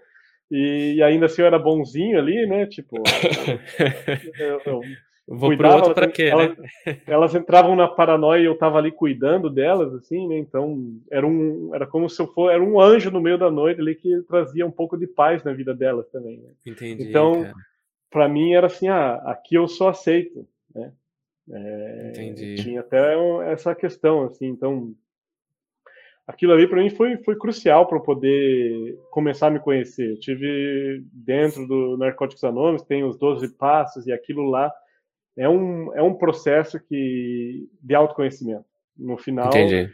e, e, ainda assim eu era bonzinho ali, né? Tipo, eu, eu, Vou cuidava, pro outro pra quê, elas, né? elas entravam na paranoia e eu tava ali cuidando delas, assim, né? Então, era um, era como se eu fosse, era um anjo no meio da noite ali que trazia um pouco de paz na vida delas também, né? Entendi. Então, para mim era assim, ah, aqui eu só aceito, né? É, Entendi. Tinha até essa questão, assim, então aquilo ali para mim foi, foi crucial para poder começar a me conhecer. Eu tive dentro do Narcóticos Anônimos, tem os 12 passos e aquilo lá é um, é um processo que de autoconhecimento. No final, Entendi.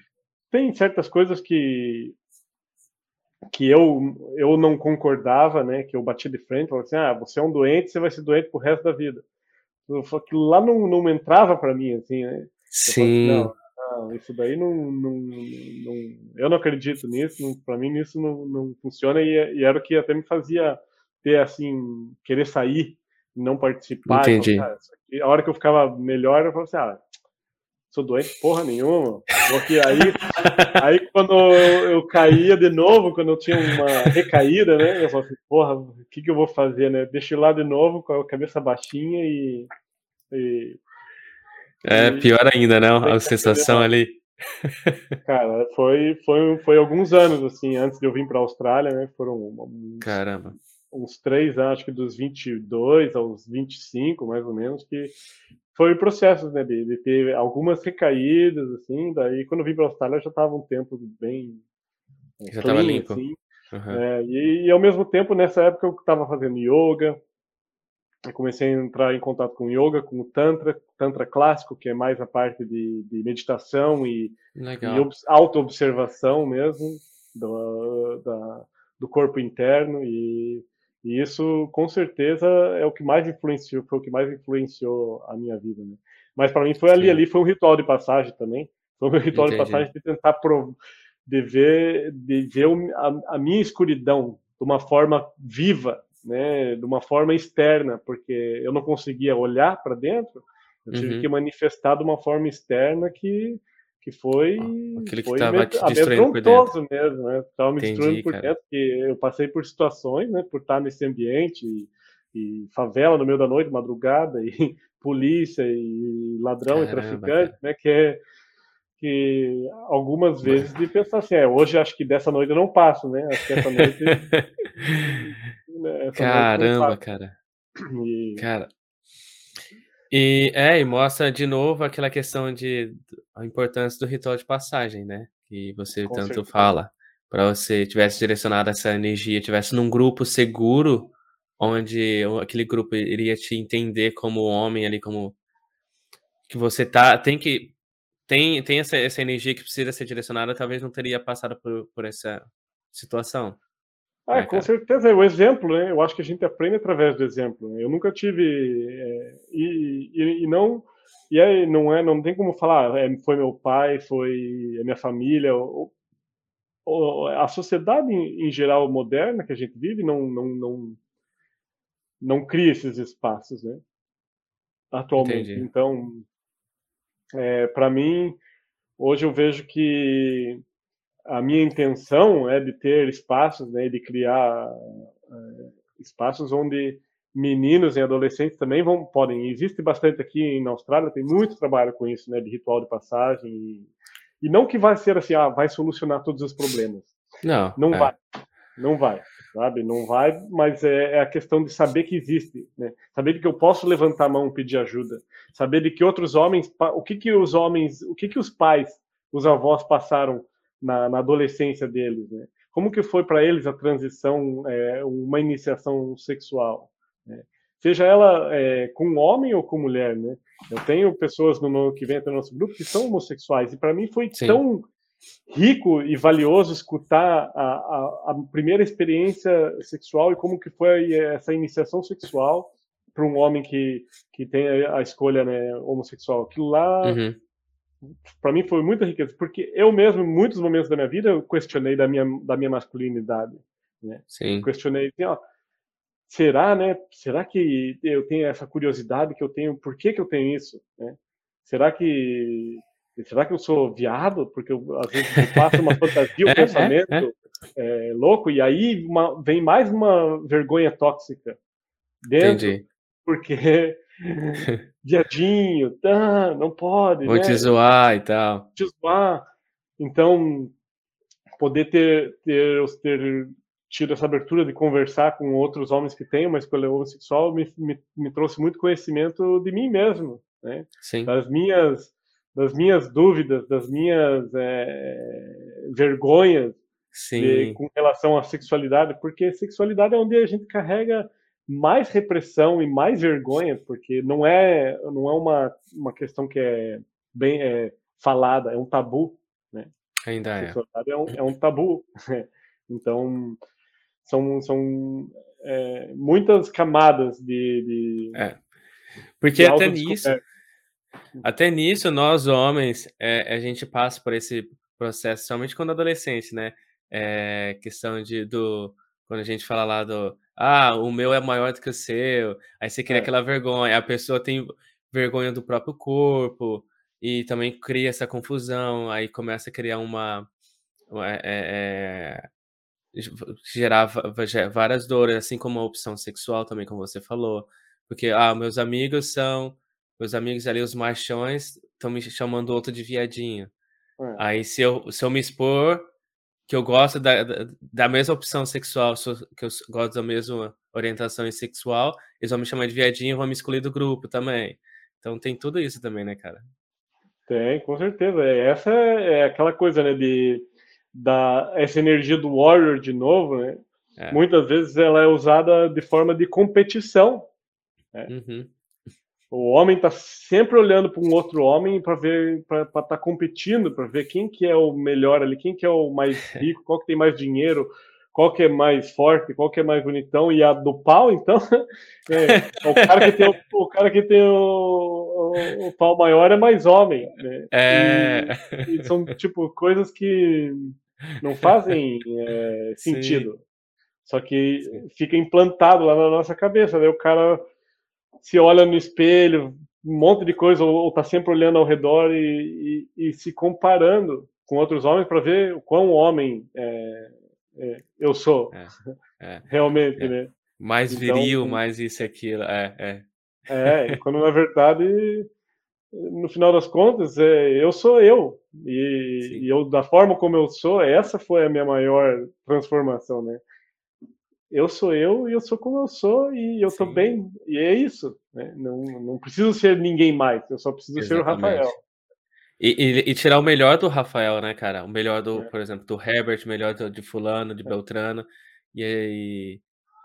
tem certas coisas que que eu eu não concordava, né, que eu bati de frente, falava assim: "Ah, você é um doente, você vai ser doente pro resto da vida". Aquilo lá não, não entrava para mim assim, né? Sim. Assim, não, não, isso daí não, não, não, eu não acredito nisso, para mim isso não, não funciona e, e, era o que até me fazia ter assim querer sair, não participar. Entendi. Então, a hora que eu ficava melhor, eu falava assim, ah, sou doente porra nenhuma. Porque aí, aí quando eu, eu, caía de novo, quando eu tinha uma recaída, né, eu falava assim, porra, o que, que eu vou fazer, né? Deixa eu lá de novo com a cabeça baixinha e, e é, pior ainda, né? A sensação ali. Cara, foi, foi, foi alguns anos, assim, antes de eu vir para a Austrália, né? Foram Caramba. Uns três anos, acho que dos 22 aos 25, mais ou menos, que foi o processo, né? De, de ter algumas recaídas, assim. Daí, quando eu vim para a Austrália, já estava um tempo bem. Já estava limpo. Assim, uhum. é, e, e, ao mesmo tempo, nessa época, eu estava fazendo yoga, eu comecei a entrar em contato com yoga, com o tantra, tantra clássico, que é mais a parte de, de meditação e, e auto-observação mesmo do, da, do corpo interno e, e, isso com certeza é o que mais influenciou, foi o que mais influenciou a minha vida. Né? Mas para mim foi ali, Sim. ali foi um ritual de passagem também, foi um ritual Entendi. de passagem de tentar prov de ver, de ver a, a minha escuridão de uma forma viva né, de uma forma externa, porque eu não conseguia olhar para dentro, eu tive uhum. que manifestar de uma forma externa que que foi aquele que estava te destruindo por dentro mesmo, né? Tava me destruindo por cara. dentro, porque eu passei por situações, né, por estar nesse ambiente e, e favela no meio da noite, madrugada e polícia e ladrão Caramba, e traficante, cara. né, que é que algumas vezes de pensar assim, é, hoje acho que dessa noite eu não passo, né? Acho que essa noite Né, Caramba, cara. E... Cara. E é, e mostra de novo aquela questão de a importância do ritual de passagem, né? Que você Com tanto certeza. fala. Para você tivesse direcionado essa energia, tivesse num grupo seguro, onde aquele grupo iria te entender como homem ali, como que você tá, tem que tem, tem essa, essa energia que precisa ser direcionada, talvez não teria passado por, por essa situação. Ah, com certeza, é o exemplo, né? Eu acho que a gente aprende através do exemplo. Eu nunca tive é, e, e, e, não e aí não é, não tem como falar. É, foi meu pai, foi a minha família. Ou, ou, a sociedade em, em, geral moderna que a gente vive não não não não cria esses espaços, né? Atualmente. Entendi. Então, é, para mim, hoje eu vejo que a minha intenção é de ter espaços, né, de criar é, espaços onde meninos e adolescentes também vão podem. Existe bastante aqui na Austrália, tem muito trabalho com isso, né, de ritual de passagem e, e não que vai ser assim, ah, vai solucionar todos os problemas. Não, não é. vai, não vai, sabe? Não vai, mas é, é, a questão de saber que existe, né? Saber que eu posso levantar a mão e pedir ajuda, saber de que outros homens, o que que os homens, o que que os pais, os avós passaram na, na adolescência deles, né? Como que foi para eles a transição, é, uma iniciação sexual? Né? Seja ela é, com homem ou com mulher, né? Eu tenho pessoas no, que vêm até nosso grupo que são homossexuais e para mim foi Sim. tão rico e valioso escutar a, a, a, primeira experiência sexual e como que foi essa iniciação sexual para um homem que, que tem a escolha né, homossexual. Aquilo lá uhum para mim foi muita riqueza, porque eu mesmo, em muitos momentos da minha vida, eu questionei da minha, da minha masculinidade. Né? Sim. questionei, assim, ó, será, né? Será que eu tenho essa curiosidade que eu tenho? Por que, que eu tenho isso? Né? Será que será que eu sou viado? Porque eu, às vezes eu faço uma fantasia, um é, pensamento é, é. é, louco, e aí uma, vem mais uma vergonha tóxica dentro, Entendi. porque viadinho, tá, não pode, Vou né? te zoar e tal. Te zoar. Então, poder ter, ter, ter tido essa abertura de conversar com outros homens que têm uma escolha homossexual me, me, me trouxe muito conhecimento de mim mesmo, né? Sim. Das minhas, das minhas dúvidas, das minhas é, vergonhas de, com relação à sexualidade, porque sexualidade é onde a gente carrega mais repressão e mais vergonha, porque não é não é uma, uma questão que é bem é, falada, é um tabu, né? Ainda é. É um, é um tabu. então são, são é, muitas camadas de, de é. porque de até nisso até nisso nós homens é, a gente passa por esse processo somente quando adolescente, né? É, questão de do quando a gente fala lá do ah, o meu é maior do que o seu, aí você cria é. aquela vergonha, a pessoa tem vergonha do próprio corpo e também cria essa confusão, aí começa a criar uma, uma é, gerar várias dores, assim como a opção sexual também, como você falou, porque ah, meus amigos são meus amigos ali os machões estão me chamando outro de viadinho. É. Aí se eu se eu me expor que eu gosto da, da, da, mesma opção sexual, que eu gosto da mesma orientação sexual, eles vão me chamar de viadinho e vão me excluir do grupo também. Então tem tudo isso também, né, cara? Tem, com certeza. É, essa é aquela coisa, né, de da essa energia do warrior de novo, né? É. Muitas vezes ela é usada de forma de competição. Né? Uhum. O homem está sempre olhando para um outro homem para ver, para estar tá competindo, para ver quem que é o melhor ali, quem que é o mais rico, qual que tem mais dinheiro, qual que é mais forte, qual que é mais bonitão, e a do pau, então, é, o cara que tem o, o cara que tem o, o, o, pau maior é mais homem, né? É... E, e, são tipo coisas que não fazem é, sentido. Sim. Só que Sim. fica implantado lá na nossa cabeça, né? O cara se olha no espelho, um monte de coisa, ou, ou tá sempre olhando ao redor e, e, e se comparando com outros homens para ver o quão homem é, é, eu sou. É, é. Realmente, é. né? Mais então, viril, mais isso e aquilo. É, é. É, quando na verdade, no final das contas, é, eu sou eu. E, e, eu, da forma como eu sou, essa foi a minha maior transformação, né? eu sou eu e eu sou como eu sou e eu tô bem. E é isso. Né? Não, não preciso ser ninguém mais, eu só preciso Exatamente. ser o Rafael. E, e, e, tirar o melhor do Rafael, né, cara? O melhor do, é. por exemplo, do Herbert, o melhor do, de Fulano, de é. Beltrano. E,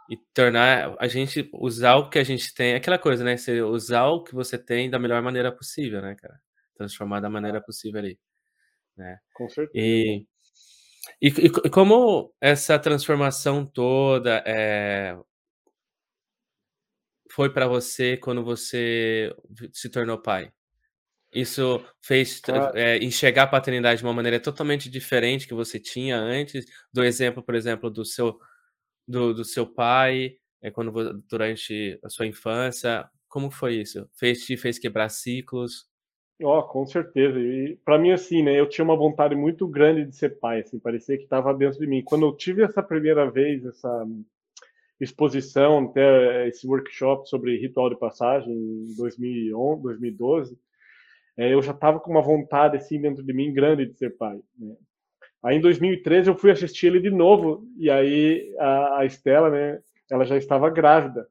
e, tornar a gente usar o que a gente tem. Aquela coisa, né? Você usar o que você tem da melhor maneira possível, né, cara? Transformar da maneira possível ali. Né? Com certeza. E, e, e como essa transformação toda é, foi para você quando você se tornou pai? Isso fez ah. é, enxergar a paternidade de uma maneira totalmente diferente que você tinha antes? Do exemplo, por exemplo, do seu, do, do seu pai, é, quando durante a sua infância. Como foi isso? Fez te fez quebrar ciclos? Ó, oh, com certeza. E para mim assim, né, eu tinha uma vontade muito grande de ser pai, assim, parecia que estava dentro de mim. Quando eu tive essa primeira vez essa exposição, até esse workshop sobre ritual de passagem em 2011, 2012, é, eu já estava com uma vontade assim dentro de mim grande de ser pai. Né? Aí em 2013 eu fui assistir ele de novo e aí a, a Estela, né, ela já estava grávida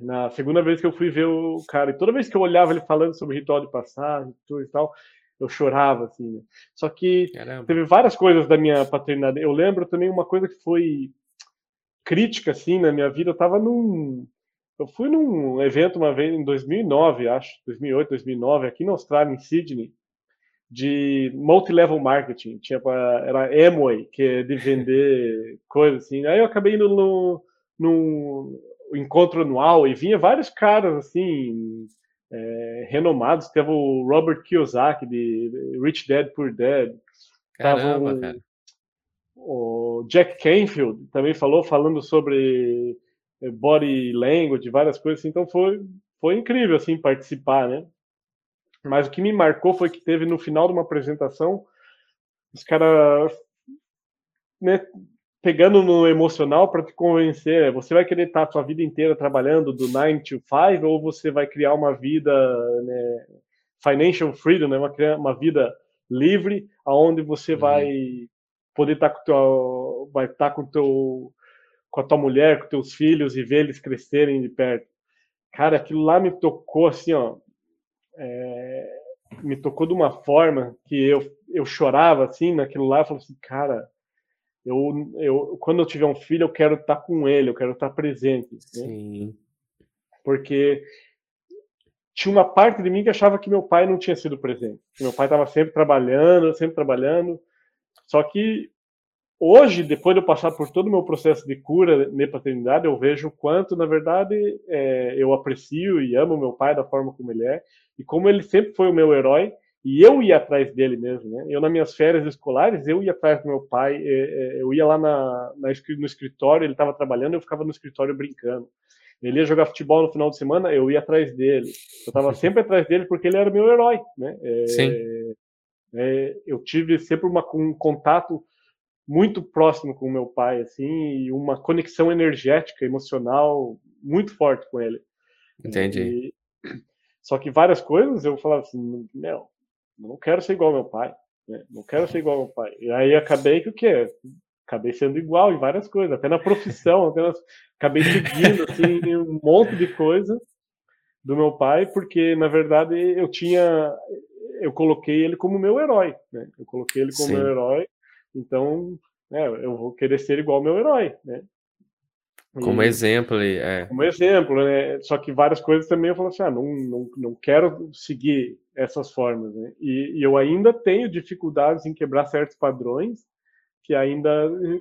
na segunda vez que eu fui ver o cara, e toda vez que eu olhava ele falando sobre ritual de passagem, tudo e tal, eu chorava, assim, né? Só que Caramba. teve várias coisas da minha paternidade. Eu lembro também uma coisa que foi crítica, assim, na minha vida. Eu tava num... Eu fui num evento uma vez em 2009, acho, 2008, 2009, aqui na Austrália, em Sydney, de multi-level marketing. Tinha pra, era Amway, que é de vender coisas assim. Aí eu acabei indo no, o encontro anual e vinha vários caras assim é, renomados. Teve o Robert Kiyosaki de Rich Dad Poor Dad. Caramba, o, cara. o Jack Canfield também falou falando sobre é, body language, várias coisas. Assim. Então foi foi incrível assim participar, né? Mas o que me marcou foi que teve no final de uma apresentação os caras né, pegando no emocional para te convencer. Você vai querer estar a sua vida inteira trabalhando do 9 to 5 ou você vai criar uma vida né, financial freedom, né, uma, uma vida livre, aonde você uhum. vai poder estar com teu, vai estar com teu com a tua mulher, com teus filhos e ver eles crescerem de perto. Cara, aquilo lá me tocou assim, ó, é, me tocou de uma forma que eu, eu chorava assim naquilo lá, eu falei assim, cara, eu, eu quando eu tiver um filho, eu quero estar com ele, eu quero estar presente. Né? Sim. Porque tinha uma parte de mim que achava que meu pai não tinha sido presente. Meu pai estava sempre trabalhando, sempre trabalhando. Só que hoje, depois de eu passar por todo o meu processo de cura de paternidade, eu vejo o quanto, na verdade, é, eu aprecio e amo meu pai da forma como ele é, e como ele sempre foi o meu herói, e eu ia atrás dele mesmo, né? Eu, nas minhas férias escolares, eu ia atrás do meu pai, é, é, eu ia lá na, na no escritório, ele estava trabalhando, eu ficava no escritório brincando. Ele ia jogar futebol no final de semana, eu ia atrás dele. Eu estava sempre atrás dele porque ele era meu herói, né? É, Sim. É, eu tive sempre uma, um contato muito próximo com meu pai, assim, e uma conexão energética, emocional muito forte com ele. Entendi. E, só que várias coisas eu falava assim, não, não quero ser igual ao meu pai, né? não quero ser igual ao meu pai. E aí acabei que o quê? Acabei sendo igual em várias coisas, até na profissão, apenas acabei seguindo assim um monte de coisa do meu pai, porque na verdade eu tinha, eu coloquei ele como meu herói, né? Eu coloquei ele como Sim. meu herói então, né, eu vou querer ser igual ao meu herói, né? Como e, exemplo, é. Como exemplo, né? Só que várias coisas também eu falo assim, ah, não, não, não quero seguir essas formas, né? E, e eu ainda tenho dificuldades em quebrar certos padrões que ainda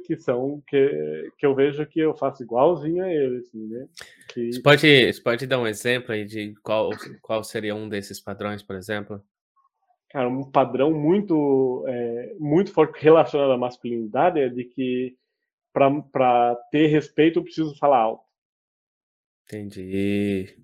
que são que, que eu vejo que eu faço igualzinho a eles, assim, né? Que... Você pode, você pode dar um exemplo aí de qual, qual seria um desses padrões, por exemplo? Cara, um padrão muito, é, muito forte relacionado à masculinidade é de que para ter respeito eu preciso falar alto. Entendi.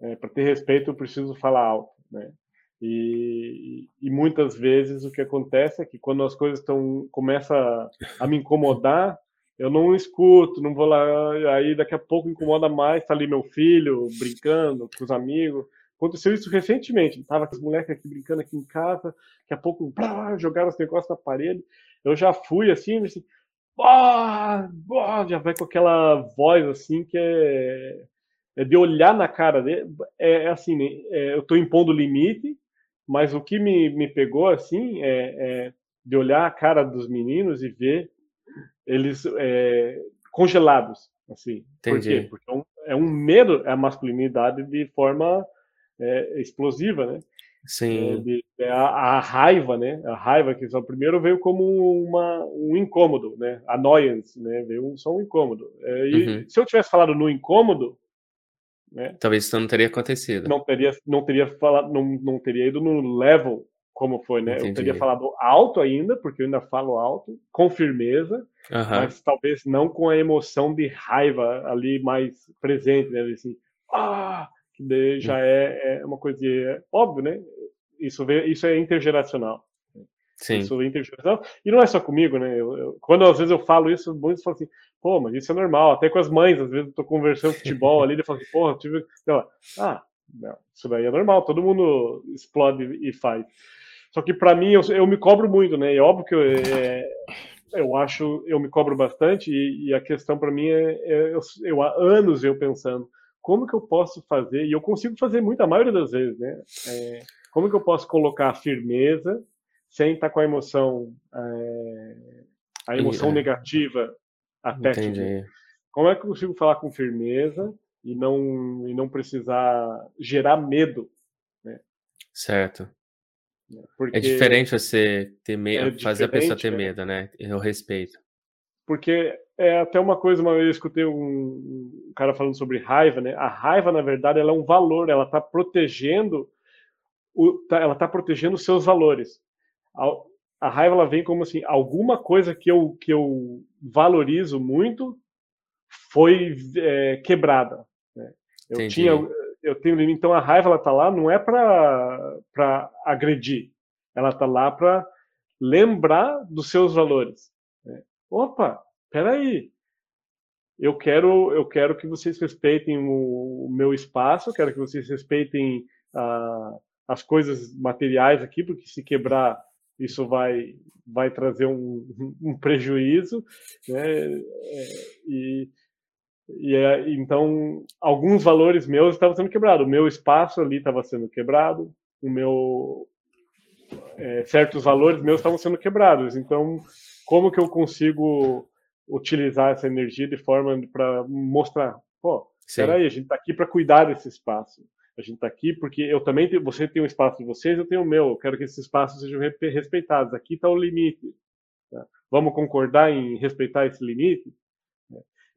É, para ter respeito eu preciso falar alto, né? E, e, muitas vezes o que acontece é que quando as coisas estão começa a, me incomodar, eu não escuto, não vou lá, aí daqui a pouco incomoda mais, tá ali meu filho brincando com os amigos, Aconteceu isso recentemente. Tava com os moleques aqui brincando aqui em casa, daqui a pouco blá, jogaram os negócios na parede. Eu já fui assim, assim, já vai com aquela voz assim que é, é de olhar na cara dele. É, é assim, né? é, eu tô impondo limite, mas o que me, me pegou assim é, é de olhar a cara dos meninos e ver eles é, congelados, assim. Entendi. Por quê? Porque é um, é um medo à masculinidade de forma é, explosiva, né? Sim. É, é a, a, raiva, né? A raiva que só primeiro veio como uma, um incômodo, né? Annoyance, né? Veio só um incômodo. É, e uhum. se eu tivesse falado no incômodo, né? Talvez isso não teria acontecido. Não teria, não teria falado, não, não teria ido no level como foi, né? Entendi. Eu teria falado alto ainda, porque eu ainda falo alto, com firmeza, uhum. mas talvez não com a emoção de raiva ali mais presente, né? Assim, ah, já é, é uma coisa é óbvio, né? Isso, isso é intergeracional. Sim. Isso é intergeracional. E não é só comigo, né? Eu, eu, quando às vezes eu falo isso, muitos falam assim, pô, mas isso é normal. Até com as mães, às vezes eu tô conversando futebol ali, e falo assim, porra, tive. Não, ah, não, isso daí é normal, todo mundo explode e faz. Só que para mim, eu, eu, me cobro muito, né? É óbvio que eu, é, eu acho, eu me cobro bastante, e, e a questão para mim é, é eu, eu, há anos eu pensando, como que eu posso fazer, e eu consigo fazer muito a maioria das vezes, né? É, como que eu posso colocar firmeza sem estar com a emoção, é, a emoção é. negativa até Entendi. Como é que eu consigo falar com firmeza e não, e não precisar gerar medo, né? Certo. Porque é diferente você ter medo, é fazer a pessoa ter é. medo, né? Eu respeito. Porque é até uma coisa, uma vez eu escutei um, cara falando sobre raiva, né? A raiva, na verdade, ela é um valor, ela está protegendo o, tá, ela está protegendo os seus valores. A, a, raiva ela vem como assim, alguma coisa que eu, que eu valorizo muito foi é, quebrada. Né? Eu Entendi. tinha, eu tenho então a raiva ela está lá não é para agredir, ela está lá para lembrar dos seus valores. Opa, peraí, eu quero, eu quero que vocês respeitem o, o meu espaço, quero que vocês respeitem uh, as coisas materiais aqui, porque se quebrar isso vai vai trazer um, um prejuízo, né? É, e, e é, então alguns valores meus estavam sendo quebrados. O meu espaço ali estava sendo quebrado, o meu é, certos valores meus estavam sendo quebrados. Então, como que eu consigo utilizar essa energia de forma para mostrar, pô, espera aí, a gente está aqui para cuidar desse espaço. A gente está aqui porque eu também tenho, você tem um espaço de vocês, eu tenho o meu. Eu quero que esses espaços sejam respeitados. Aqui está o limite. Tá? Vamos concordar em respeitar esse limite?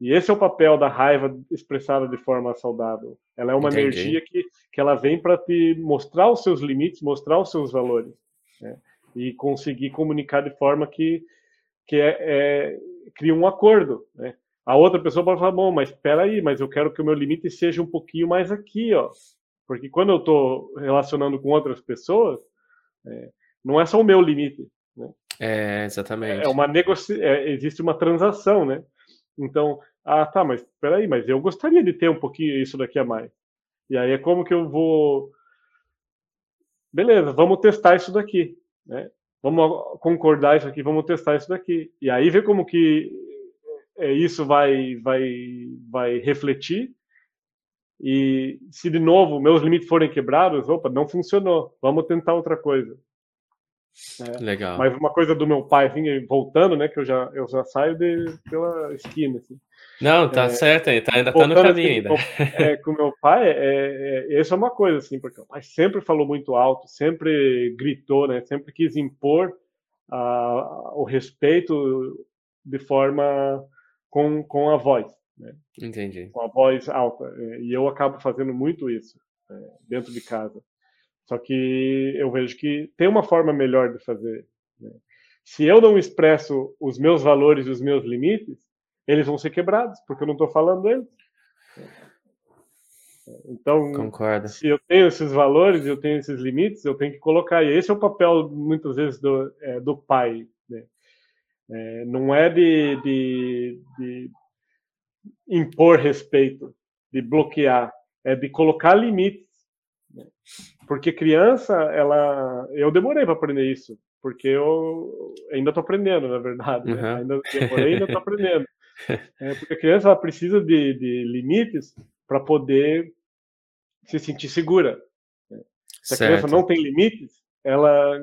E esse é o papel da raiva expressada de forma saudável. Ela é uma Entendi. energia que, que ela vem para te mostrar os seus limites, mostrar os seus valores. Né? E conseguir comunicar de forma que, que é, é, cria um acordo. Né? A outra pessoa pode falar, bom, mas espera aí, mas eu quero que o meu limite seja um pouquinho mais aqui, ó. Porque quando eu estou relacionando com outras pessoas, é, não é só o meu limite. Né? É, exatamente. É uma negocia... É, existe uma transação, né? Então, ah, tá, mas peraí, mas eu gostaria de ter um pouquinho isso daqui a mais. E aí é como que eu vou. Beleza, vamos testar isso daqui. Né? Vamos concordar isso aqui, vamos testar isso daqui. E aí ver como que é, isso vai, vai, vai refletir e se de novo meus limites forem quebrados, opa, não funcionou, vamos tentar outra coisa. É, Legal. Mas uma coisa do meu pai, assim, voltando, né, que eu já, eu já saio de, pela esquina, assim. Não, tá é, certo, tá, ainda tá no caminho assim, ainda. Com, é, com meu pai, é, é, essa é uma coisa, assim, porque o pai sempre falou muito alto, sempre gritou, né, sempre quis impor a, o respeito de forma com, com a voz. Né? Entendi. Com a voz alta. É, e eu acabo fazendo muito isso é, dentro de casa. Só que eu vejo que tem uma forma melhor de fazer. Né? Se eu não expresso os meus valores e os meus limites, eles vão ser quebrados, porque eu não estou falando deles. Então, Concordo. se eu tenho esses valores, eu tenho esses limites, eu tenho que colocar. E esse é o papel, muitas vezes, do, é, do pai. Né? É, não é de, de, de, impor respeito, de bloquear, é de colocar limites. Né? Porque criança, ela, eu demorei para aprender isso, porque eu ainda estou aprendendo, na verdade. Uhum. Né? Ainda demorei, ainda estou aprendendo. É, porque a criança precisa de, de limites para poder se sentir segura. Se a certo. criança não tem limites, ela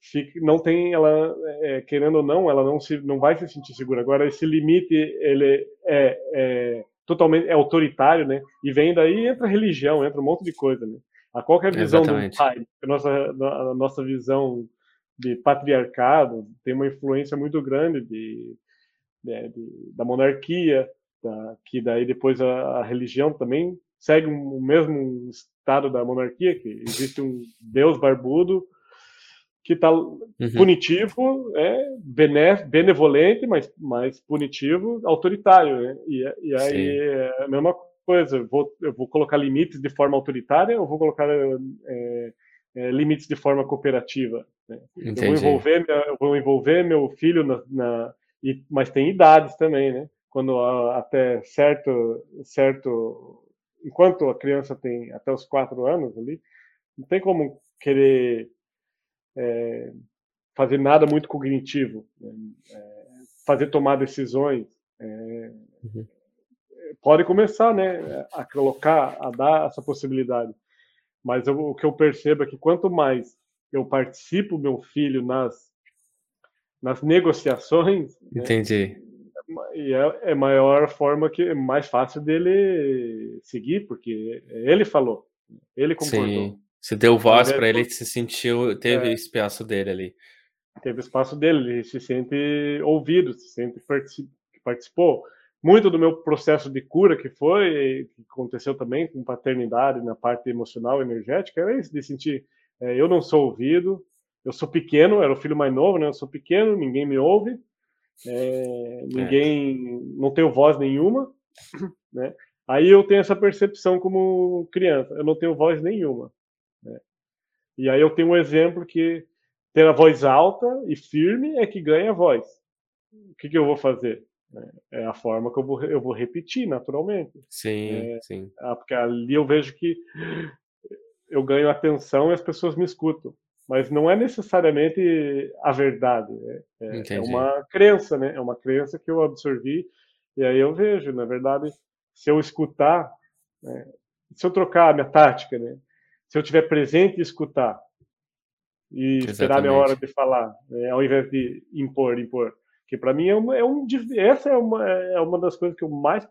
fica, não tem, ela é, querendo ou não, ela não se, não vai se sentir segura. Agora esse limite ele é, é totalmente é autoritário, né? E vem daí entra religião, entra um monte de coisa, né? A qualquer visão Exatamente. do pai, a nossa a nossa visão de patriarcado tem uma influência muito grande de, de, de da monarquia, da, que daí depois a, a religião também segue o mesmo estado da monarquia, que existe um deus barbudo que está uhum. punitivo, é benevolente, mas, mas punitivo, autoritário. Né? E, e aí Sim. é a mesma coisa, eu vou, eu vou colocar limites de forma autoritária ou vou colocar é, é, limites de forma cooperativa? Né? Eu, vou envolver, eu vou envolver meu filho na, na e, mas tem idades também, né? Quando até certo, certo, enquanto a criança tem até os quatro anos ali, não tem como querer é, fazer nada muito cognitivo, né? é, fazer tomar decisões. É, uhum. Pode começar, né, a colocar, a dar essa possibilidade. Mas eu, o que eu percebo é que quanto mais eu participo meu filho nas nas negociações. Né, Entendi. Né, e é, é maior forma que é mais fácil dele seguir, porque ele falou, ele concordou. Sim. Você deu voz para ele, se sentiu, teve é, espaço dele ali. Teve espaço dele, ele se sente ouvido, se sente participou. Muito do meu processo de cura que foi, que aconteceu também com paternidade na parte emocional, energética, era isso, de sentir, é, eu não sou ouvido, eu sou pequeno, era o filho mais novo, né? Eu sou pequeno, ninguém me ouve, é, ninguém, não tenho voz nenhuma, né? Aí eu tenho essa percepção como criança, eu não tenho voz nenhuma. Né? E aí eu tenho um exemplo que ter a voz alta e firme é que ganha a voz. O que, que eu vou fazer? É, é a forma que eu vou, eu vou repetir naturalmente. Sim, é, sim. Porque ali eu vejo que eu ganho atenção e as pessoas me escutam. Mas não é necessariamente a verdade. Né? É, é uma crença, né? É uma crença que eu absorvi. E aí eu vejo, na verdade, se eu escutar, né? se eu trocar a minha tática, né? se eu tiver presente e escutar, e Exatamente. esperar a minha hora de falar, né? ao invés de impor, impor. Que para mim é, uma, é um, essa é uma, é uma das coisas que eu mais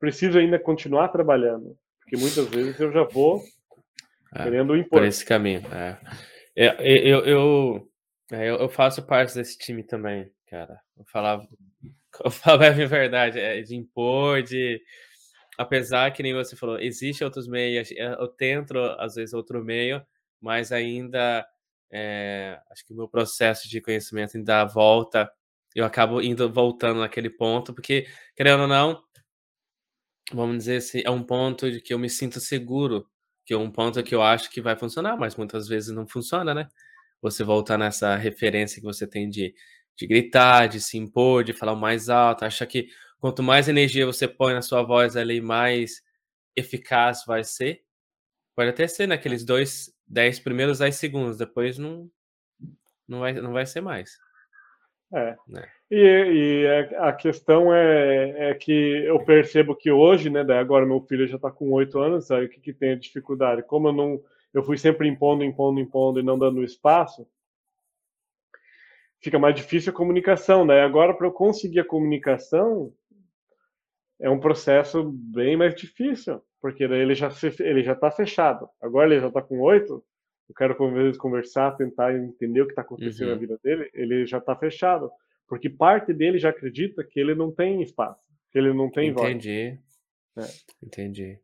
preciso ainda continuar trabalhando. Porque muitas vezes eu já vou é, querendo impor. Por esse caminho. É. Eu, eu, eu, é, eu, faço parte desse time também, cara. Eu falava, eu falava a verdade, é, de impor, de. Apesar que nem você falou, existe outros meios, eu tento às vezes outro meio, mas ainda é, acho que o meu processo de conhecimento ainda volta, eu acabo indo voltando naquele ponto, porque, querendo ou não, vamos dizer assim, é um ponto de que eu me sinto seguro, que é um ponto que eu acho que vai funcionar, mas muitas vezes não funciona, né? Você voltar nessa referência que você tem de, de gritar, de se impor, de falar mais alto, acha que quanto mais energia você põe na sua voz ali, mais eficaz vai ser. Pode até ser naqueles dois 10 primeiros 10 segundos, depois não, não, vai, não vai ser mais. É. Né? E, e, é, a questão é, é, que eu percebo que hoje, né, agora meu filho já está com 8 anos, aí o que, que tem a dificuldade? Como eu não eu fui sempre impondo, impondo, impondo e não dando espaço, fica mais difícil a comunicação, né? Agora para eu conseguir a comunicação é um processo bem mais difícil porque daí ele já se, ele já está fechado. Agora ele já está com oito. Eu quero conversar, tentar entender o que está acontecendo uhum. na vida dele. Ele já está fechado, porque parte dele já acredita que ele não tem espaço, que ele não tem Entendi. voz. É. Entendi.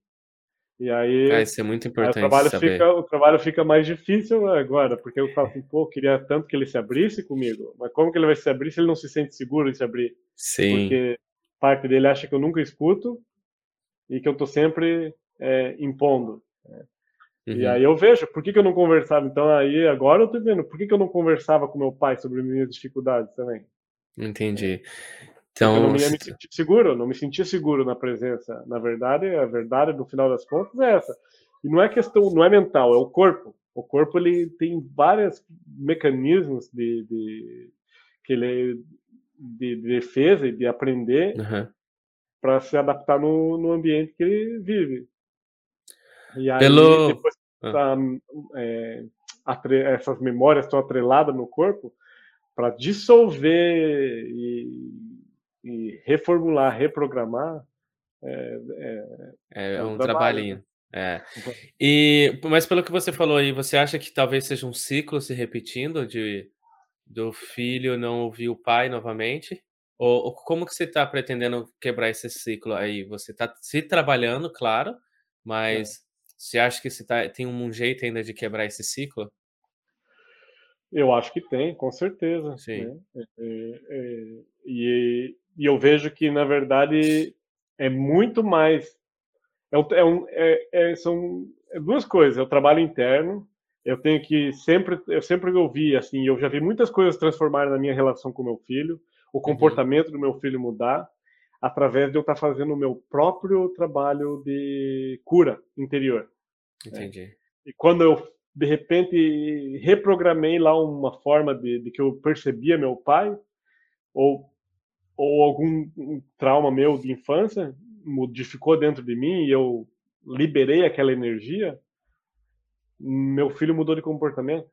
E aí, ah, isso é muito importante. O trabalho, saber. Fica, o trabalho fica mais difícil agora, porque eu falo assim, pô, eu queria tanto que ele se abrisse comigo, mas como que ele vai se abrir se ele não se sente seguro em se abrir? Sim. Porque parte dele acha que eu nunca escuto, e que eu estou sempre é, impondo. Né? Uhum. E aí eu vejo, por que, que eu não conversava? Então aí agora eu estou vendo, por que, que eu não conversava com meu pai sobre minhas dificuldades também? Entendi. Então, eu não me, me sentir seguro, não me sentia seguro na presença. Na verdade, a verdade no final das contas é essa. E não é questão, não é mental, é o corpo. O corpo ele tem vários mecanismos de, de que ele de, de defesa e de aprender uhum para se adaptar no, no ambiente que ele vive. E aí, Pelo... depois ah. tá, é, essas memórias estão atreladas no corpo, para dissolver e, e, reformular, reprogramar. É, é, é, é um, um trabalhinho. É. Uhum. E, mas pelo que você falou aí, você acha que talvez seja um ciclo se repetindo de do filho não ouvir o pai novamente? Ou, ou como que você está pretendendo quebrar esse ciclo aí? Você está se trabalhando, claro, é. mas é. você acha que você tá, tem um jeito ainda de quebrar esse ciclo? Eu acho que tem, com certeza. Sim. Né? É, é, é e, e, eu vejo que, na verdade, é muito mais. É, um, é, são duas coisas. É o trabalho interno. Eu tenho que sempre. Eu sempre ouvi, assim, eu já vi muitas coisas transformarem na minha relação com meu filho o uhum. comportamento uhum. do meu filho mudar através de eu estar fazendo o meu próprio trabalho de cura interior. Entendi. É. E quando eu de repente reprogramei lá uma forma de, de, que eu percebia meu pai ou ou algum trauma meu de infância modificou dentro de mim e eu liberei aquela energia, meu filho mudou de comportamento.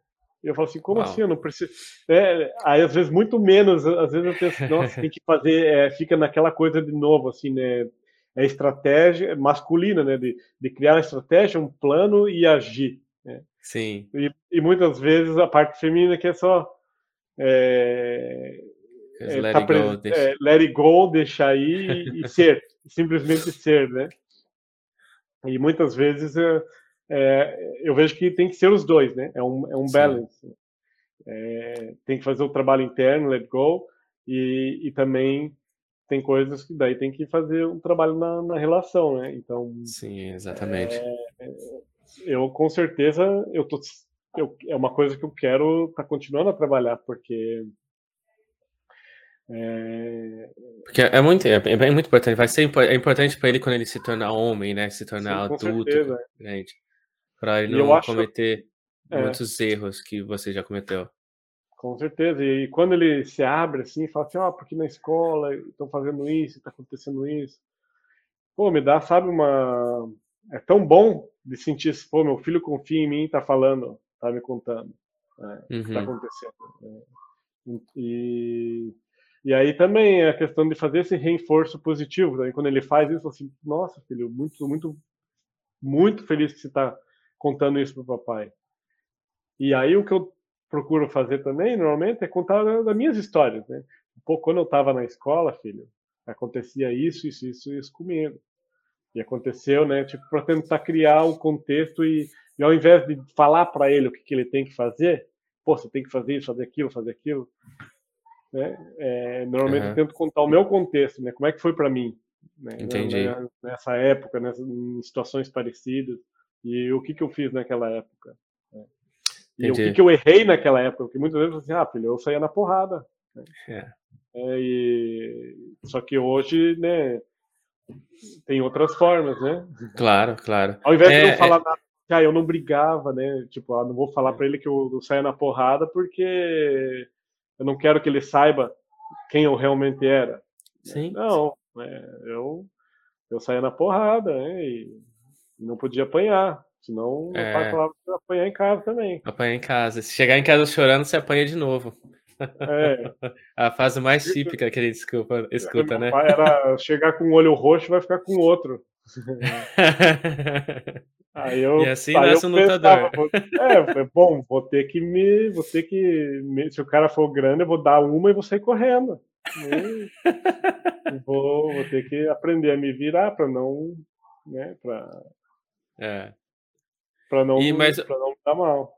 E eu falo assim, como Uau. assim? Eu não preciso. É, aí às vezes muito menos, às vezes eu penso, nossa, tem que fazer, é, fica naquela coisa de novo, assim, né? É estratégia masculina, né? De, de criar uma estratégia, um plano e agir. Né? Sim. E, e, muitas vezes a parte feminina que é só. É, é, let, tá it go, deixa... é, let it go, deixar ir e, e ser, simplesmente ser, né? E muitas vezes é, eu vejo que tem que ser os dois, né? É um, é um balance. É, tem que fazer o trabalho interno, let go, e, e também tem coisas que daí tem que fazer um trabalho na, na relação, né? Então. Sim, exatamente. Eu com certeza eu tô, eu, é uma coisa que eu quero estar tá continuando a trabalhar, porque É... Porque é muito, é, é muito importante. Vai ser é importante para ele quando ele se tornar homem, né? Se tornar Sim, adulto, gente, para ele não cometer é. muitos erros que você já cometeu. Com certeza. E quando ele se abre assim, fala assim, ó, oh, porque na escola estão fazendo isso, está acontecendo isso. Pô, me dá, sabe, uma. É tão bom de sentir, pô, meu filho confia em mim, tá falando, tá me contando né, uhum. o que tá uhum. acontecendo. Né. E, e aí também é a questão de fazer esse reforço positivo. Né? Quando ele faz isso, assim, nossa, filho, muito, muito, muito feliz que você está contando isso pro papai. E aí o que eu procuro fazer também, normalmente, é contar das minhas histórias, né? Pouco quando eu estava na escola, filho, acontecia isso, isso, isso, isso comigo. E aconteceu, né? Tipo, para tentar criar um contexto e, e ao invés de falar para ele o que, que, ele tem que fazer, pô, você tem que fazer isso, fazer aquilo, fazer aquilo, né? É, normalmente uhum. eu tento contar o meu contexto, né? Como é que foi para mim, né? Entendi. Nessa época, nessas em situações parecidas e o que que eu fiz naquela época. Né? E Entendi. o que, que eu errei naquela época, porque muitas vezes assim, ah, filho, eu saía na porrada. Né? É. É, e... Só que hoje, né, tem outras formas, né? Claro, claro. Ao invés é, de não falar é... nada, ah, eu não brigava, né? Tipo, ah, não vou falar para ele que eu, eu saia na porrada porque eu não quero que ele saiba quem eu realmente era. Sim. Não, é, eu eu saía na porrada, né? E não podia apanhar. Senão meu pai é. falava que apanhar em casa também. Apanhar em casa. Se chegar em casa chorando, você apanha de novo. É. A fase mais típica que a gente escuta, escuta né? era chegar com o olho roxo vai ficar com o outro. Aí eu, e assim aí nasce um lutador. É, foi bom, vou ter que me. Vou ter que. Se o cara for grande, eu vou dar uma e vou sair correndo. Vou, vou ter que aprender a me virar para não. Né, pra, é. Pra não, e, mas, pra não dar mal.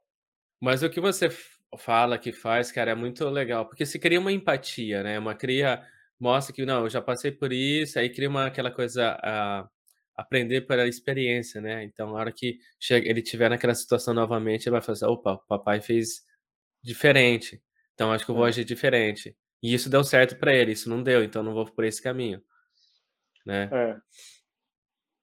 Mas o que você fala, que faz, cara, é muito legal, porque se cria uma empatia, né? Uma cria, mostra que não, eu já passei por isso, aí cria uma aquela coisa a aprender pela experiência, né? Então, na hora que chega, ele tiver naquela situação novamente, ele vai falar assim, opa, o papai fez diferente, então acho que eu vou é. agir diferente. E isso deu certo para ele, isso não deu, então não vou por esse caminho, né? É.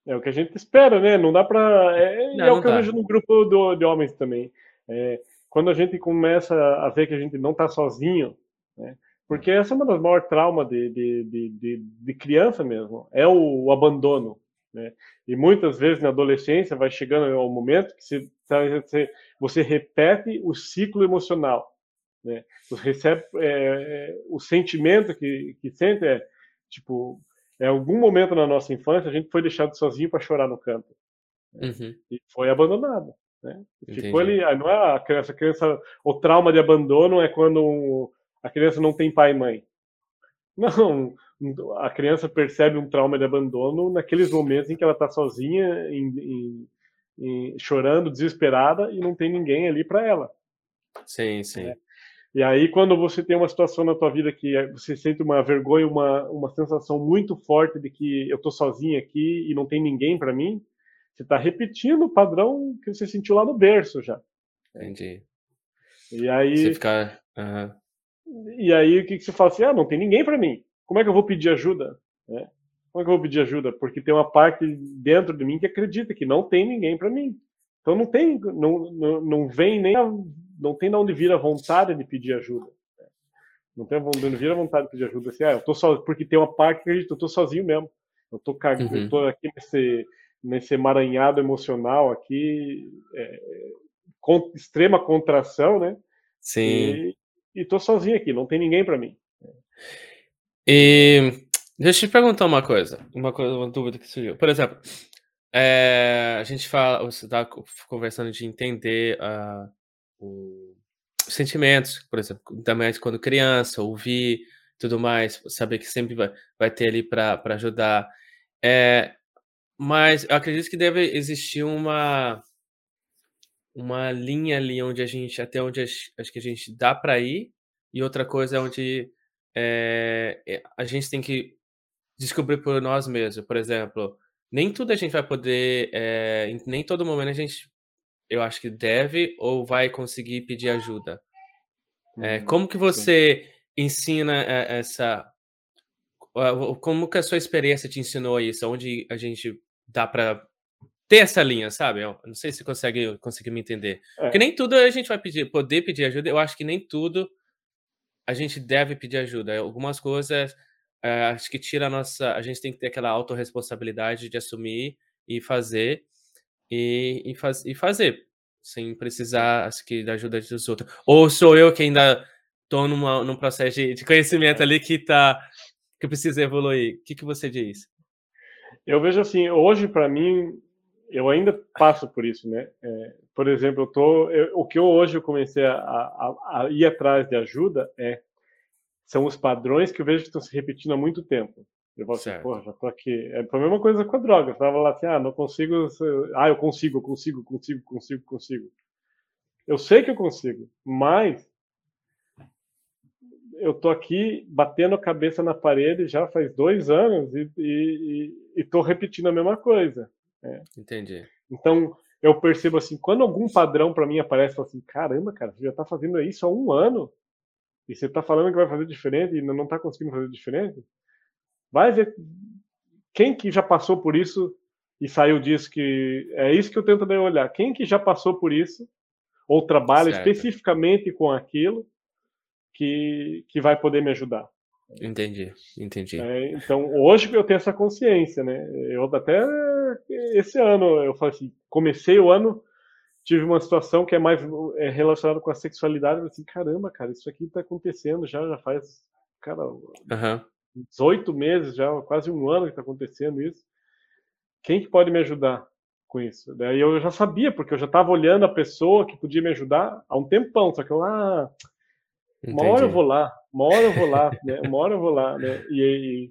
É o que a gente espera, né? Não dá para. É, não, é o que dá. eu vejo no grupo do, de homens também. É, quando a gente começa a ver que a gente não está sozinho, né? porque essa é uma das maiores traumas de, de, de, de, criança mesmo, é o, abandono. Né? E muitas vezes na adolescência vai chegando ao momento que você, você, você repete o ciclo emocional. Né? Você recebe é, é, o sentimento que, que sente é tipo, em algum momento na nossa infância a gente foi deixado sozinho para chorar no canto né? uhum. e foi abandonado. Né? Ficou ali, não é a criança, a criança, o trauma de abandono é quando a criança não tem pai e mãe. Não, a criança percebe um trauma de abandono naqueles momentos em que ela está sozinha, em, em, em, chorando, desesperada e não tem ninguém ali para ela. Sim, sim. É. E aí, quando você tem uma situação na tua vida que você sente uma vergonha, uma, uma sensação muito forte de que eu estou sozinha aqui e não tem ninguém para mim, você está repetindo o padrão que você sentiu lá no berço já. Entendi. E aí. Você ficar. Uhum. E aí o que, que você fala assim? Ah, não tem ninguém para mim. Como é que eu vou pedir ajuda? É. Como é que eu vou pedir ajuda? Porque tem uma parte dentro de mim que acredita que não tem ninguém para mim. Então não tem, não, não, não vem nem, a, não tem de onde vir a vontade de pedir ajuda. Não tem de onde vir a vontade de pedir ajuda. Assim, ah, eu tô só, porque tem uma parte que acredita, eu tô sozinho mesmo. Eu tô, uhum. eu tô aqui nesse, nesse emaranhado emocional aqui, é, com extrema contração, né? Sim. E, e tô sozinho aqui, não tem ninguém para mim. E deixa eu te perguntar uma coisa, uma coisa, uma dúvida que surgiu. Por exemplo, é, a gente fala, você está conversando de entender uh, o, os sentimentos, por exemplo, também quando criança, ouvir, tudo mais, saber que sempre vai, vai ter ali para ajudar. É, mas eu acredito que deve existir uma uma linha ali onde a gente até onde acho que a gente dá para ir, e outra coisa é onde, eh, a gente tem que descobrir por nós mesmos. Por exemplo, nem tudo a gente vai poder, eh, nem todo momento a gente, eu acho que deve ou vai conseguir pedir ajuda. Eh, como que você ensina essa como que a sua experiência te ensinou isso? Onde a gente dá para ter essa linha, sabe? Eu não sei se consegue conseguir me entender. É. Porque nem tudo a gente vai pedir, poder pedir ajuda. Eu acho que nem tudo a gente deve pedir ajuda. Algumas coisas é, acho que tira a nossa. A gente tem que ter aquela autorresponsabilidade de assumir e fazer e, e, faz, e fazer sem precisar acho que da ajuda dos outros. Ou sou eu que ainda estou num processo de, de conhecimento ali que tá que precisa evoluir. O que, que você diz? Eu vejo assim, hoje para mim, eu ainda passo por isso, né? É, por exemplo, eu tô, eu, o que eu hoje eu comecei a, a, a, ir atrás de ajuda é são os padrões que eu vejo que estão se repetindo há muito tempo. Eu vou assim, pô, já tô aqui. É a mesma coisa com a droga. Eu tava lá assim, ah, não consigo. Ah, eu consigo, eu consigo, consigo, consigo, consigo. Eu sei que eu consigo, mas eu tô aqui batendo a cabeça na parede já faz dois anos e, e, e tô repetindo a mesma coisa. É. Entendi. Então, eu percebo assim, quando algum padrão para mim aparece, assim, caramba, cara, você já tá fazendo isso há um ano e você tá falando que vai fazer diferente e não tá conseguindo fazer diferente, vai ver quem que já passou por isso e saiu disso que é isso que eu tento olhar. Quem que já passou por isso ou trabalha certo. especificamente com aquilo que, que vai poder me ajudar. Entendi, entendi. É, então, hoje eu tenho essa consciência, né? Eu até esse ano, eu falei assim, comecei o ano, tive uma situação que é mais é, relacionada com a sexualidade, eu assim, caramba, cara, isso aqui tá acontecendo já, já faz, cara, uhum. 18 meses já, quase um ano que tá acontecendo isso. Quem que pode me ajudar com isso? Daí eu já sabia, porque eu já estava olhando a pessoa que podia me ajudar há um tempão, só que eu, ah, uma hora eu vou lá, uma hora eu vou lá, né? Uma hora eu vou lá, né? E,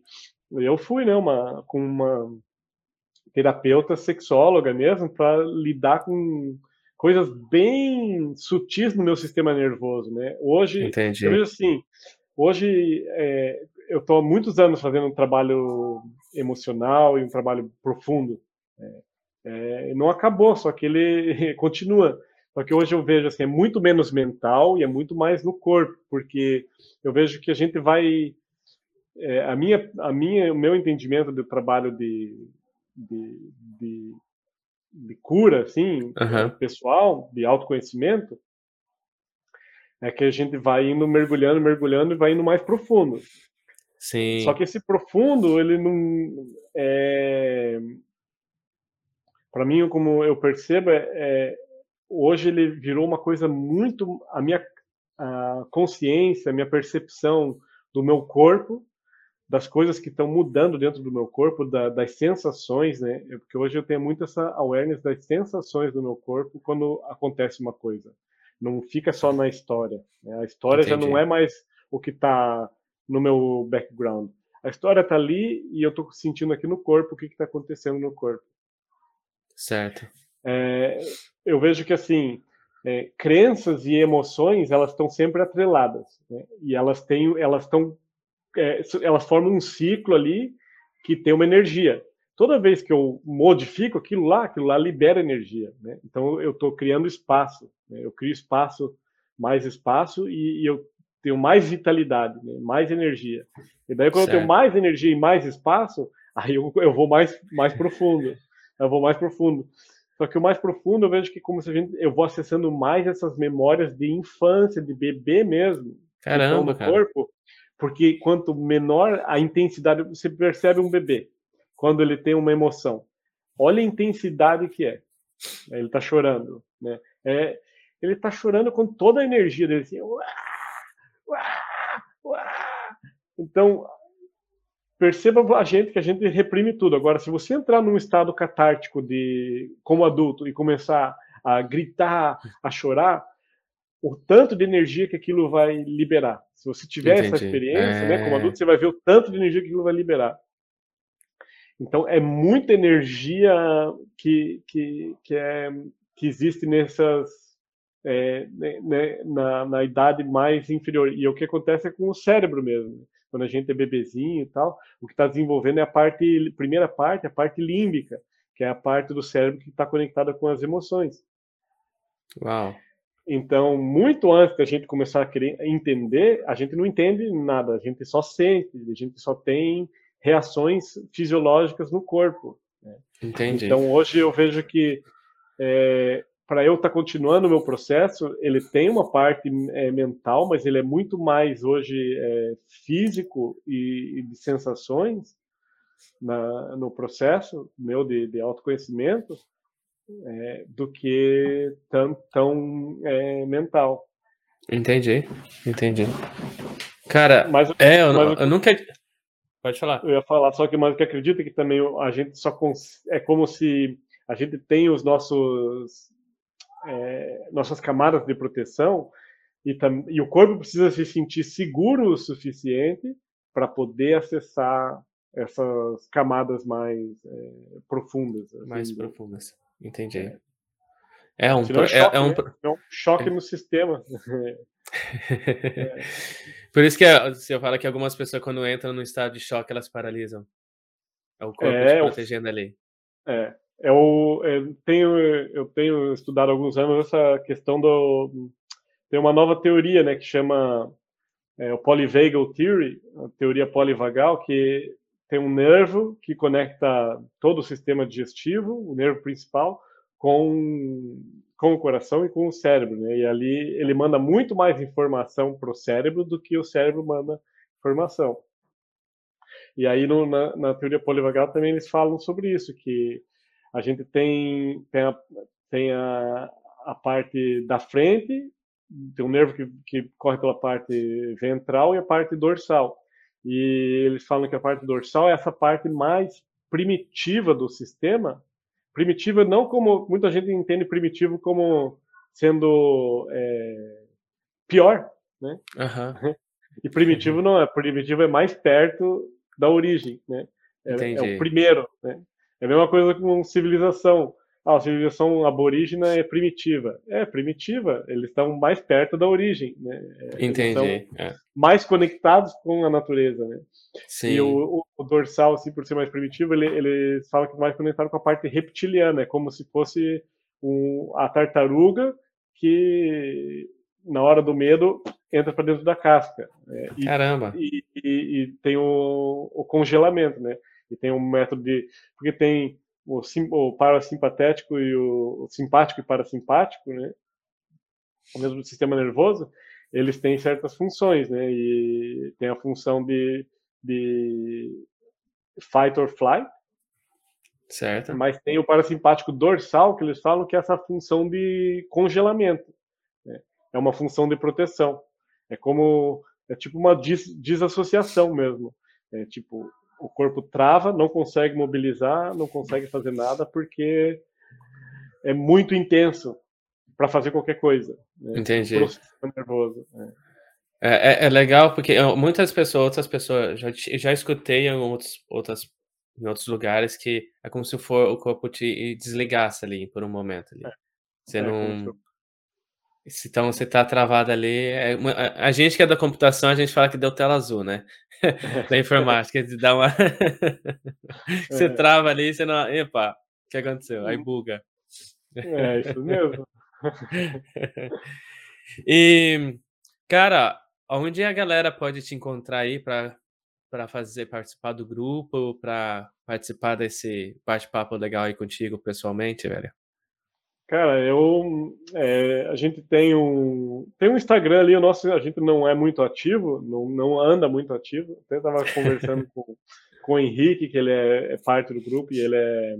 e eu fui, né, uma, com uma terapeuta sexóloga mesmo para lidar com coisas bem sutis no meu sistema nervoso, né? Hoje, Entendi. eu assim, hoje é, eu estou há muitos anos fazendo um trabalho emocional e um trabalho profundo. Né? É, não acabou, só que ele continua. Só que hoje eu vejo assim, é muito menos mental e é muito mais no corpo, porque eu vejo que a gente vai é, a minha a minha o meu entendimento do trabalho de de, de, de cura assim uhum. pessoal de autoconhecimento é que a gente vai indo mergulhando mergulhando e vai indo mais profundo sim só que esse profundo ele não é para mim como eu percebo é, é hoje ele virou uma coisa muito a minha a consciência, a minha percepção do meu corpo, das coisas que estão mudando dentro do meu corpo, da, das sensações, né? Porque hoje eu tenho muito essa awareness das sensações do meu corpo quando acontece uma coisa. Não fica só na história. Né? A história Entendi. já não é mais o que está no meu background. A história está ali e eu estou sentindo aqui no corpo o que está acontecendo no corpo. Certo. É, eu vejo que assim é, crenças e emoções elas estão sempre atreladas né? e elas têm elas estão é, elas formam um ciclo ali que tem uma energia toda vez que eu modifico aquilo lá aquilo lá libera energia né? então eu estou criando espaço né? eu crio espaço mais espaço e, e eu tenho mais vitalidade né? mais energia e daí quando certo. eu tenho mais energia e mais espaço aí eu, eu vou mais mais profundo eu vou mais profundo só que o mais profundo eu vejo que como se a gente, eu vou acessando mais essas memórias de infância, de bebê mesmo. Caramba, do corpo, porque quanto menor a intensidade, você percebe um bebê quando ele tem uma emoção. Olha a intensidade que é. Ele está chorando, né? É, ele está chorando com toda a energia dele, assim, uá, uá, uá. Então, perceba a gente que a gente reprime tudo. Agora, se você entrar num estado catártico de como adulto e começar a gritar, a chorar, o tanto de energia que aquilo vai liberar. Se você tiver Entendi. essa experiência, é... né, como adulto, você vai ver o tanto de energia que aquilo vai liberar. Então, é muita energia que, que, que, é, que existe nessas. É, né, né na, na idade mais inferior. E o que acontece é com o cérebro mesmo quando a gente é bebezinho e tal, o que está desenvolvendo é a parte, primeira parte, a parte límbica, que é a parte do cérebro que está conectada com as emoções. Uau. Então, muito antes da gente começar a querer entender, a gente não entende nada, a gente só sente, a gente só tem reações fisiológicas no corpo. Né? Entendi. Então, hoje eu vejo que é, para eu estar tá continuando o meu processo, ele tem uma parte é, mental, mas ele é muito mais hoje é, físico e, e, de sensações na, no processo meu de, de autoconhecimento é, do que tão, tão é, mental. Entendi, entendi. Cara, mas, é, eu, mas, eu nunca Pode falar. Eu ia falar, só que mais que acredita que também a gente só cons... é como se a gente tem os nossos é, nossas camadas de proteção e, e o corpo precisa se sentir seguro o suficiente para poder acessar essas camadas mais é, profundas. Assim, mais profundas, entendi. É, é um, é, choque, é, um... Né? é um choque no sistema. Por isso que é, eu falo que algumas pessoas, quando entram no estado de choque, elas paralisam. É o corpo é, protegendo ali. É. Eu, é eu, tenho, eu tenho estudado há alguns anos essa questão do. Tem uma nova teoria, né, que chama é, o Polyvagal Theory, a teoria polivagal, que tem um nervo que conecta todo o sistema digestivo, o nervo principal, com com o coração e com o cérebro, né? E ali ele manda muito mais informação para o cérebro do que o cérebro manda informação. E aí no, na, na, teoria polivagal também eles falam sobre isso, que a gente tem, tem, a, tem a, a parte da frente, tem um nervo que, que corre pela parte ventral e a parte dorsal. E eles falam que a parte dorsal é essa parte mais primitiva do sistema, primitiva não como muita gente entende primitivo como sendo é, pior, né? Uhum. E primitivo não é, primitivo é mais perto da origem, né? É, é o primeiro, né? É a mesma coisa com civilização. Ah, a civilização aborígena é primitiva. É, primitiva, eles estão mais perto da origem, né? É, Entendi. É. Mais conectados com a natureza, né? Sim. E o, o, o, dorsal, assim, por ser mais primitivo, ele, ele fala que é mais conectado com a parte reptiliana, é como se fosse um, a tartaruga que, na hora do medo, entra para dentro da casca. Né? E, Caramba! E, e, e tem o, o congelamento, né? E tem um método de... Porque tem o, sim, o parasimpatético e o, o, simpático e parasimpático, né? O mesmo sistema nervoso, eles têm certas funções, né? E tem a função de, de fight or flight. Certo. Mas tem o parasimpático dorsal, que eles falam que é essa função de congelamento. Né? É uma função de proteção. É como. É tipo uma des, desassociação mesmo. É tipo, o corpo trava, não consegue mobilizar, não consegue fazer nada porque é muito intenso para fazer qualquer coisa. Né? Entendi. nervoso. Né? É. É, é, legal porque muitas pessoas, outras pessoas, já, já escutei em outros, outras, em outros lugares que é como se for, o corpo te desligasse ali por um momento. Ali. É. Você é, não. Então você tá travado ali. É, a gente que é da computação, a gente fala que deu tela azul, né? da informática, de dar uma. você é. trava ali, você não. Epa, o que aconteceu? Aí buga. É, isso mesmo. e, cara, onde a galera pode te encontrar aí para para fazer participar do grupo, para participar desse bate-papo legal aí contigo pessoalmente, velho? Cara, eu é, a gente tem um tem um Instagram ali, o nosso a gente não é muito ativo, não, não anda muito ativo. Até estava conversando com, com o Henrique, que ele é, é, parte do grupo e ele é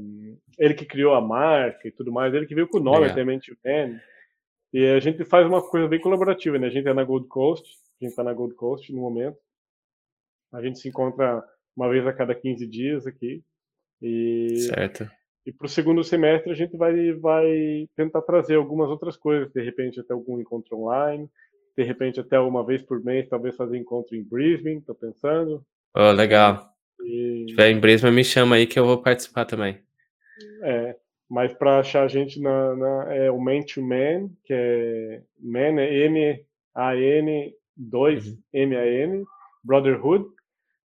ele que criou a marca e tudo mais, ele que veio com o nome até Man. E a gente faz uma coisa bem colaborativa, né? A gente é na Gold Coast, a gente está na Gold Coast no momento. A gente se encontra uma vez a cada 15 dias aqui. E certo e para o segundo semestre a gente vai, vai tentar trazer algumas outras coisas, de repente até algum encontro online, de repente até uma vez por mês, talvez fazer encontro em Brisbane, estou pensando. Oh, legal. E... Se tiver em Brisbane, me chama aí que eu vou participar também. É, mas para achar a gente na, na, é o Man to Man, que é Man é M-A-N 2 M-A-N, Brotherhood,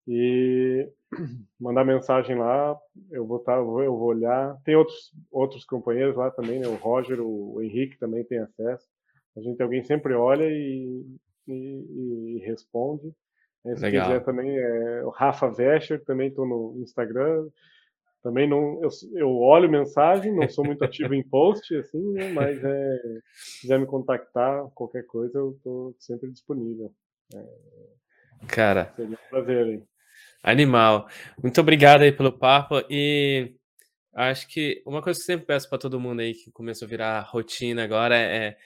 e mandar mensagem lá, eu vou tá, eu vou olhar. Tem outros outros companheiros lá também, né? O Roger, o Henrique também tem acesso. A gente, alguém sempre olha e, e, e responde. Se Legal. quiser também, é o Rafa Vescher, também estou no Instagram. Também não, eu, eu olho mensagem, não sou muito ativo em post, assim, né, mas é, se quiser me contactar, qualquer coisa, eu estou sempre disponível. É, Cara, seria um prazer aí. Animal. Muito obrigado aí pelo papo e acho que uma coisa que eu sempre peço para todo mundo aí que começou a virar rotina agora é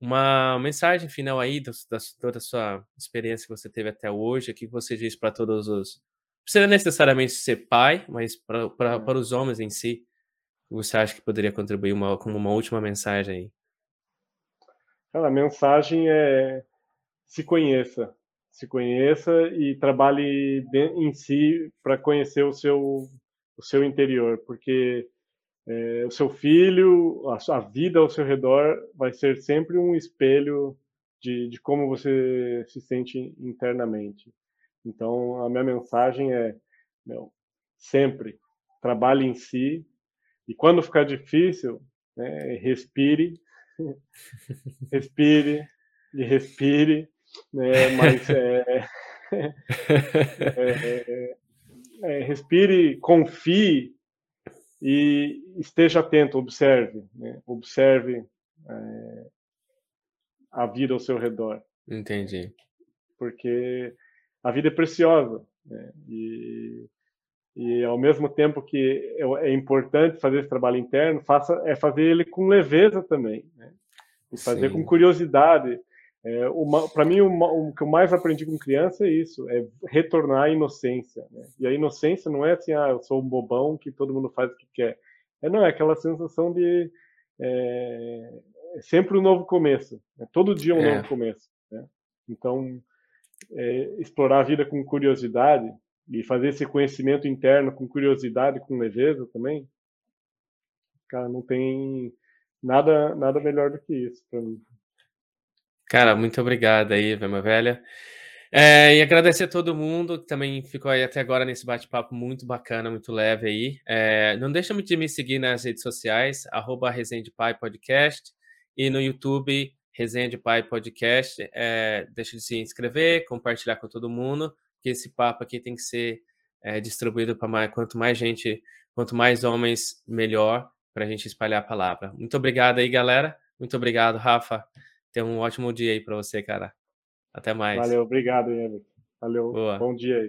uma mensagem final aí da, da toda a sua experiência que você teve até hoje, o que você diz para todos os não precisa necessariamente ser pai, mas para É. para os homens em si, você acha que poderia contribuir uma, como uma última mensagem aí? Cara, a mensagem é se conheça, se conheça e trabalhe em si para conhecer o seu o seu interior, porque é, o seu filho, a sua vida ao seu redor vai ser sempre um espelho de, de como você se sente internamente. Então, a minha mensagem é, meu, sempre trabalhe em si e quando ficar difícil, né, respire, respire e respire, né, mas é, é, é, respire, confie e esteja atento, observe, né, observe é, a vida ao seu redor, Entendi. porque a vida é preciosa né, e e ao mesmo tempo que é, é importante fazer esse trabalho interno, faça é fazer ele com leveza também, né? E fazer Sim. com curiosidade. É, para mim, o, o, que eu mais aprendi com criança é isso, é retornar à inocência. Né? E a inocência não é assim, ah, eu sou um bobão que todo mundo faz o que quer. É não, é aquela sensação de é, é sempre um novo começo. Né? Todo dia um É. novo começo. Né? Então, é, explorar a vida com curiosidade e fazer esse conhecimento interno com curiosidade, com leveza também, cara, não tem nada nada melhor do que isso para mim. Cara, muito obrigado aí, Vema Velha. É, e agradecer a todo mundo que também ficou aí até agora nesse bate-papo muito bacana, muito leve aí. É, não deixa de me seguir nas redes sociais, arroba Pai Podcast, e no YouTube, Resenha de Pai Podcast. É, deixa de se inscrever, compartilhar com todo mundo, que esse papo aqui tem que ser é, distribuído para mais, quanto mais gente, quanto mais homens, melhor, para a gente espalhar a palavra. Muito obrigado aí, galera. Muito obrigado, Rafa. Tenha um ótimo dia aí para você, cara. Até mais. Valeu, obrigado, Emerson. Valeu, Boa. bom dia aí.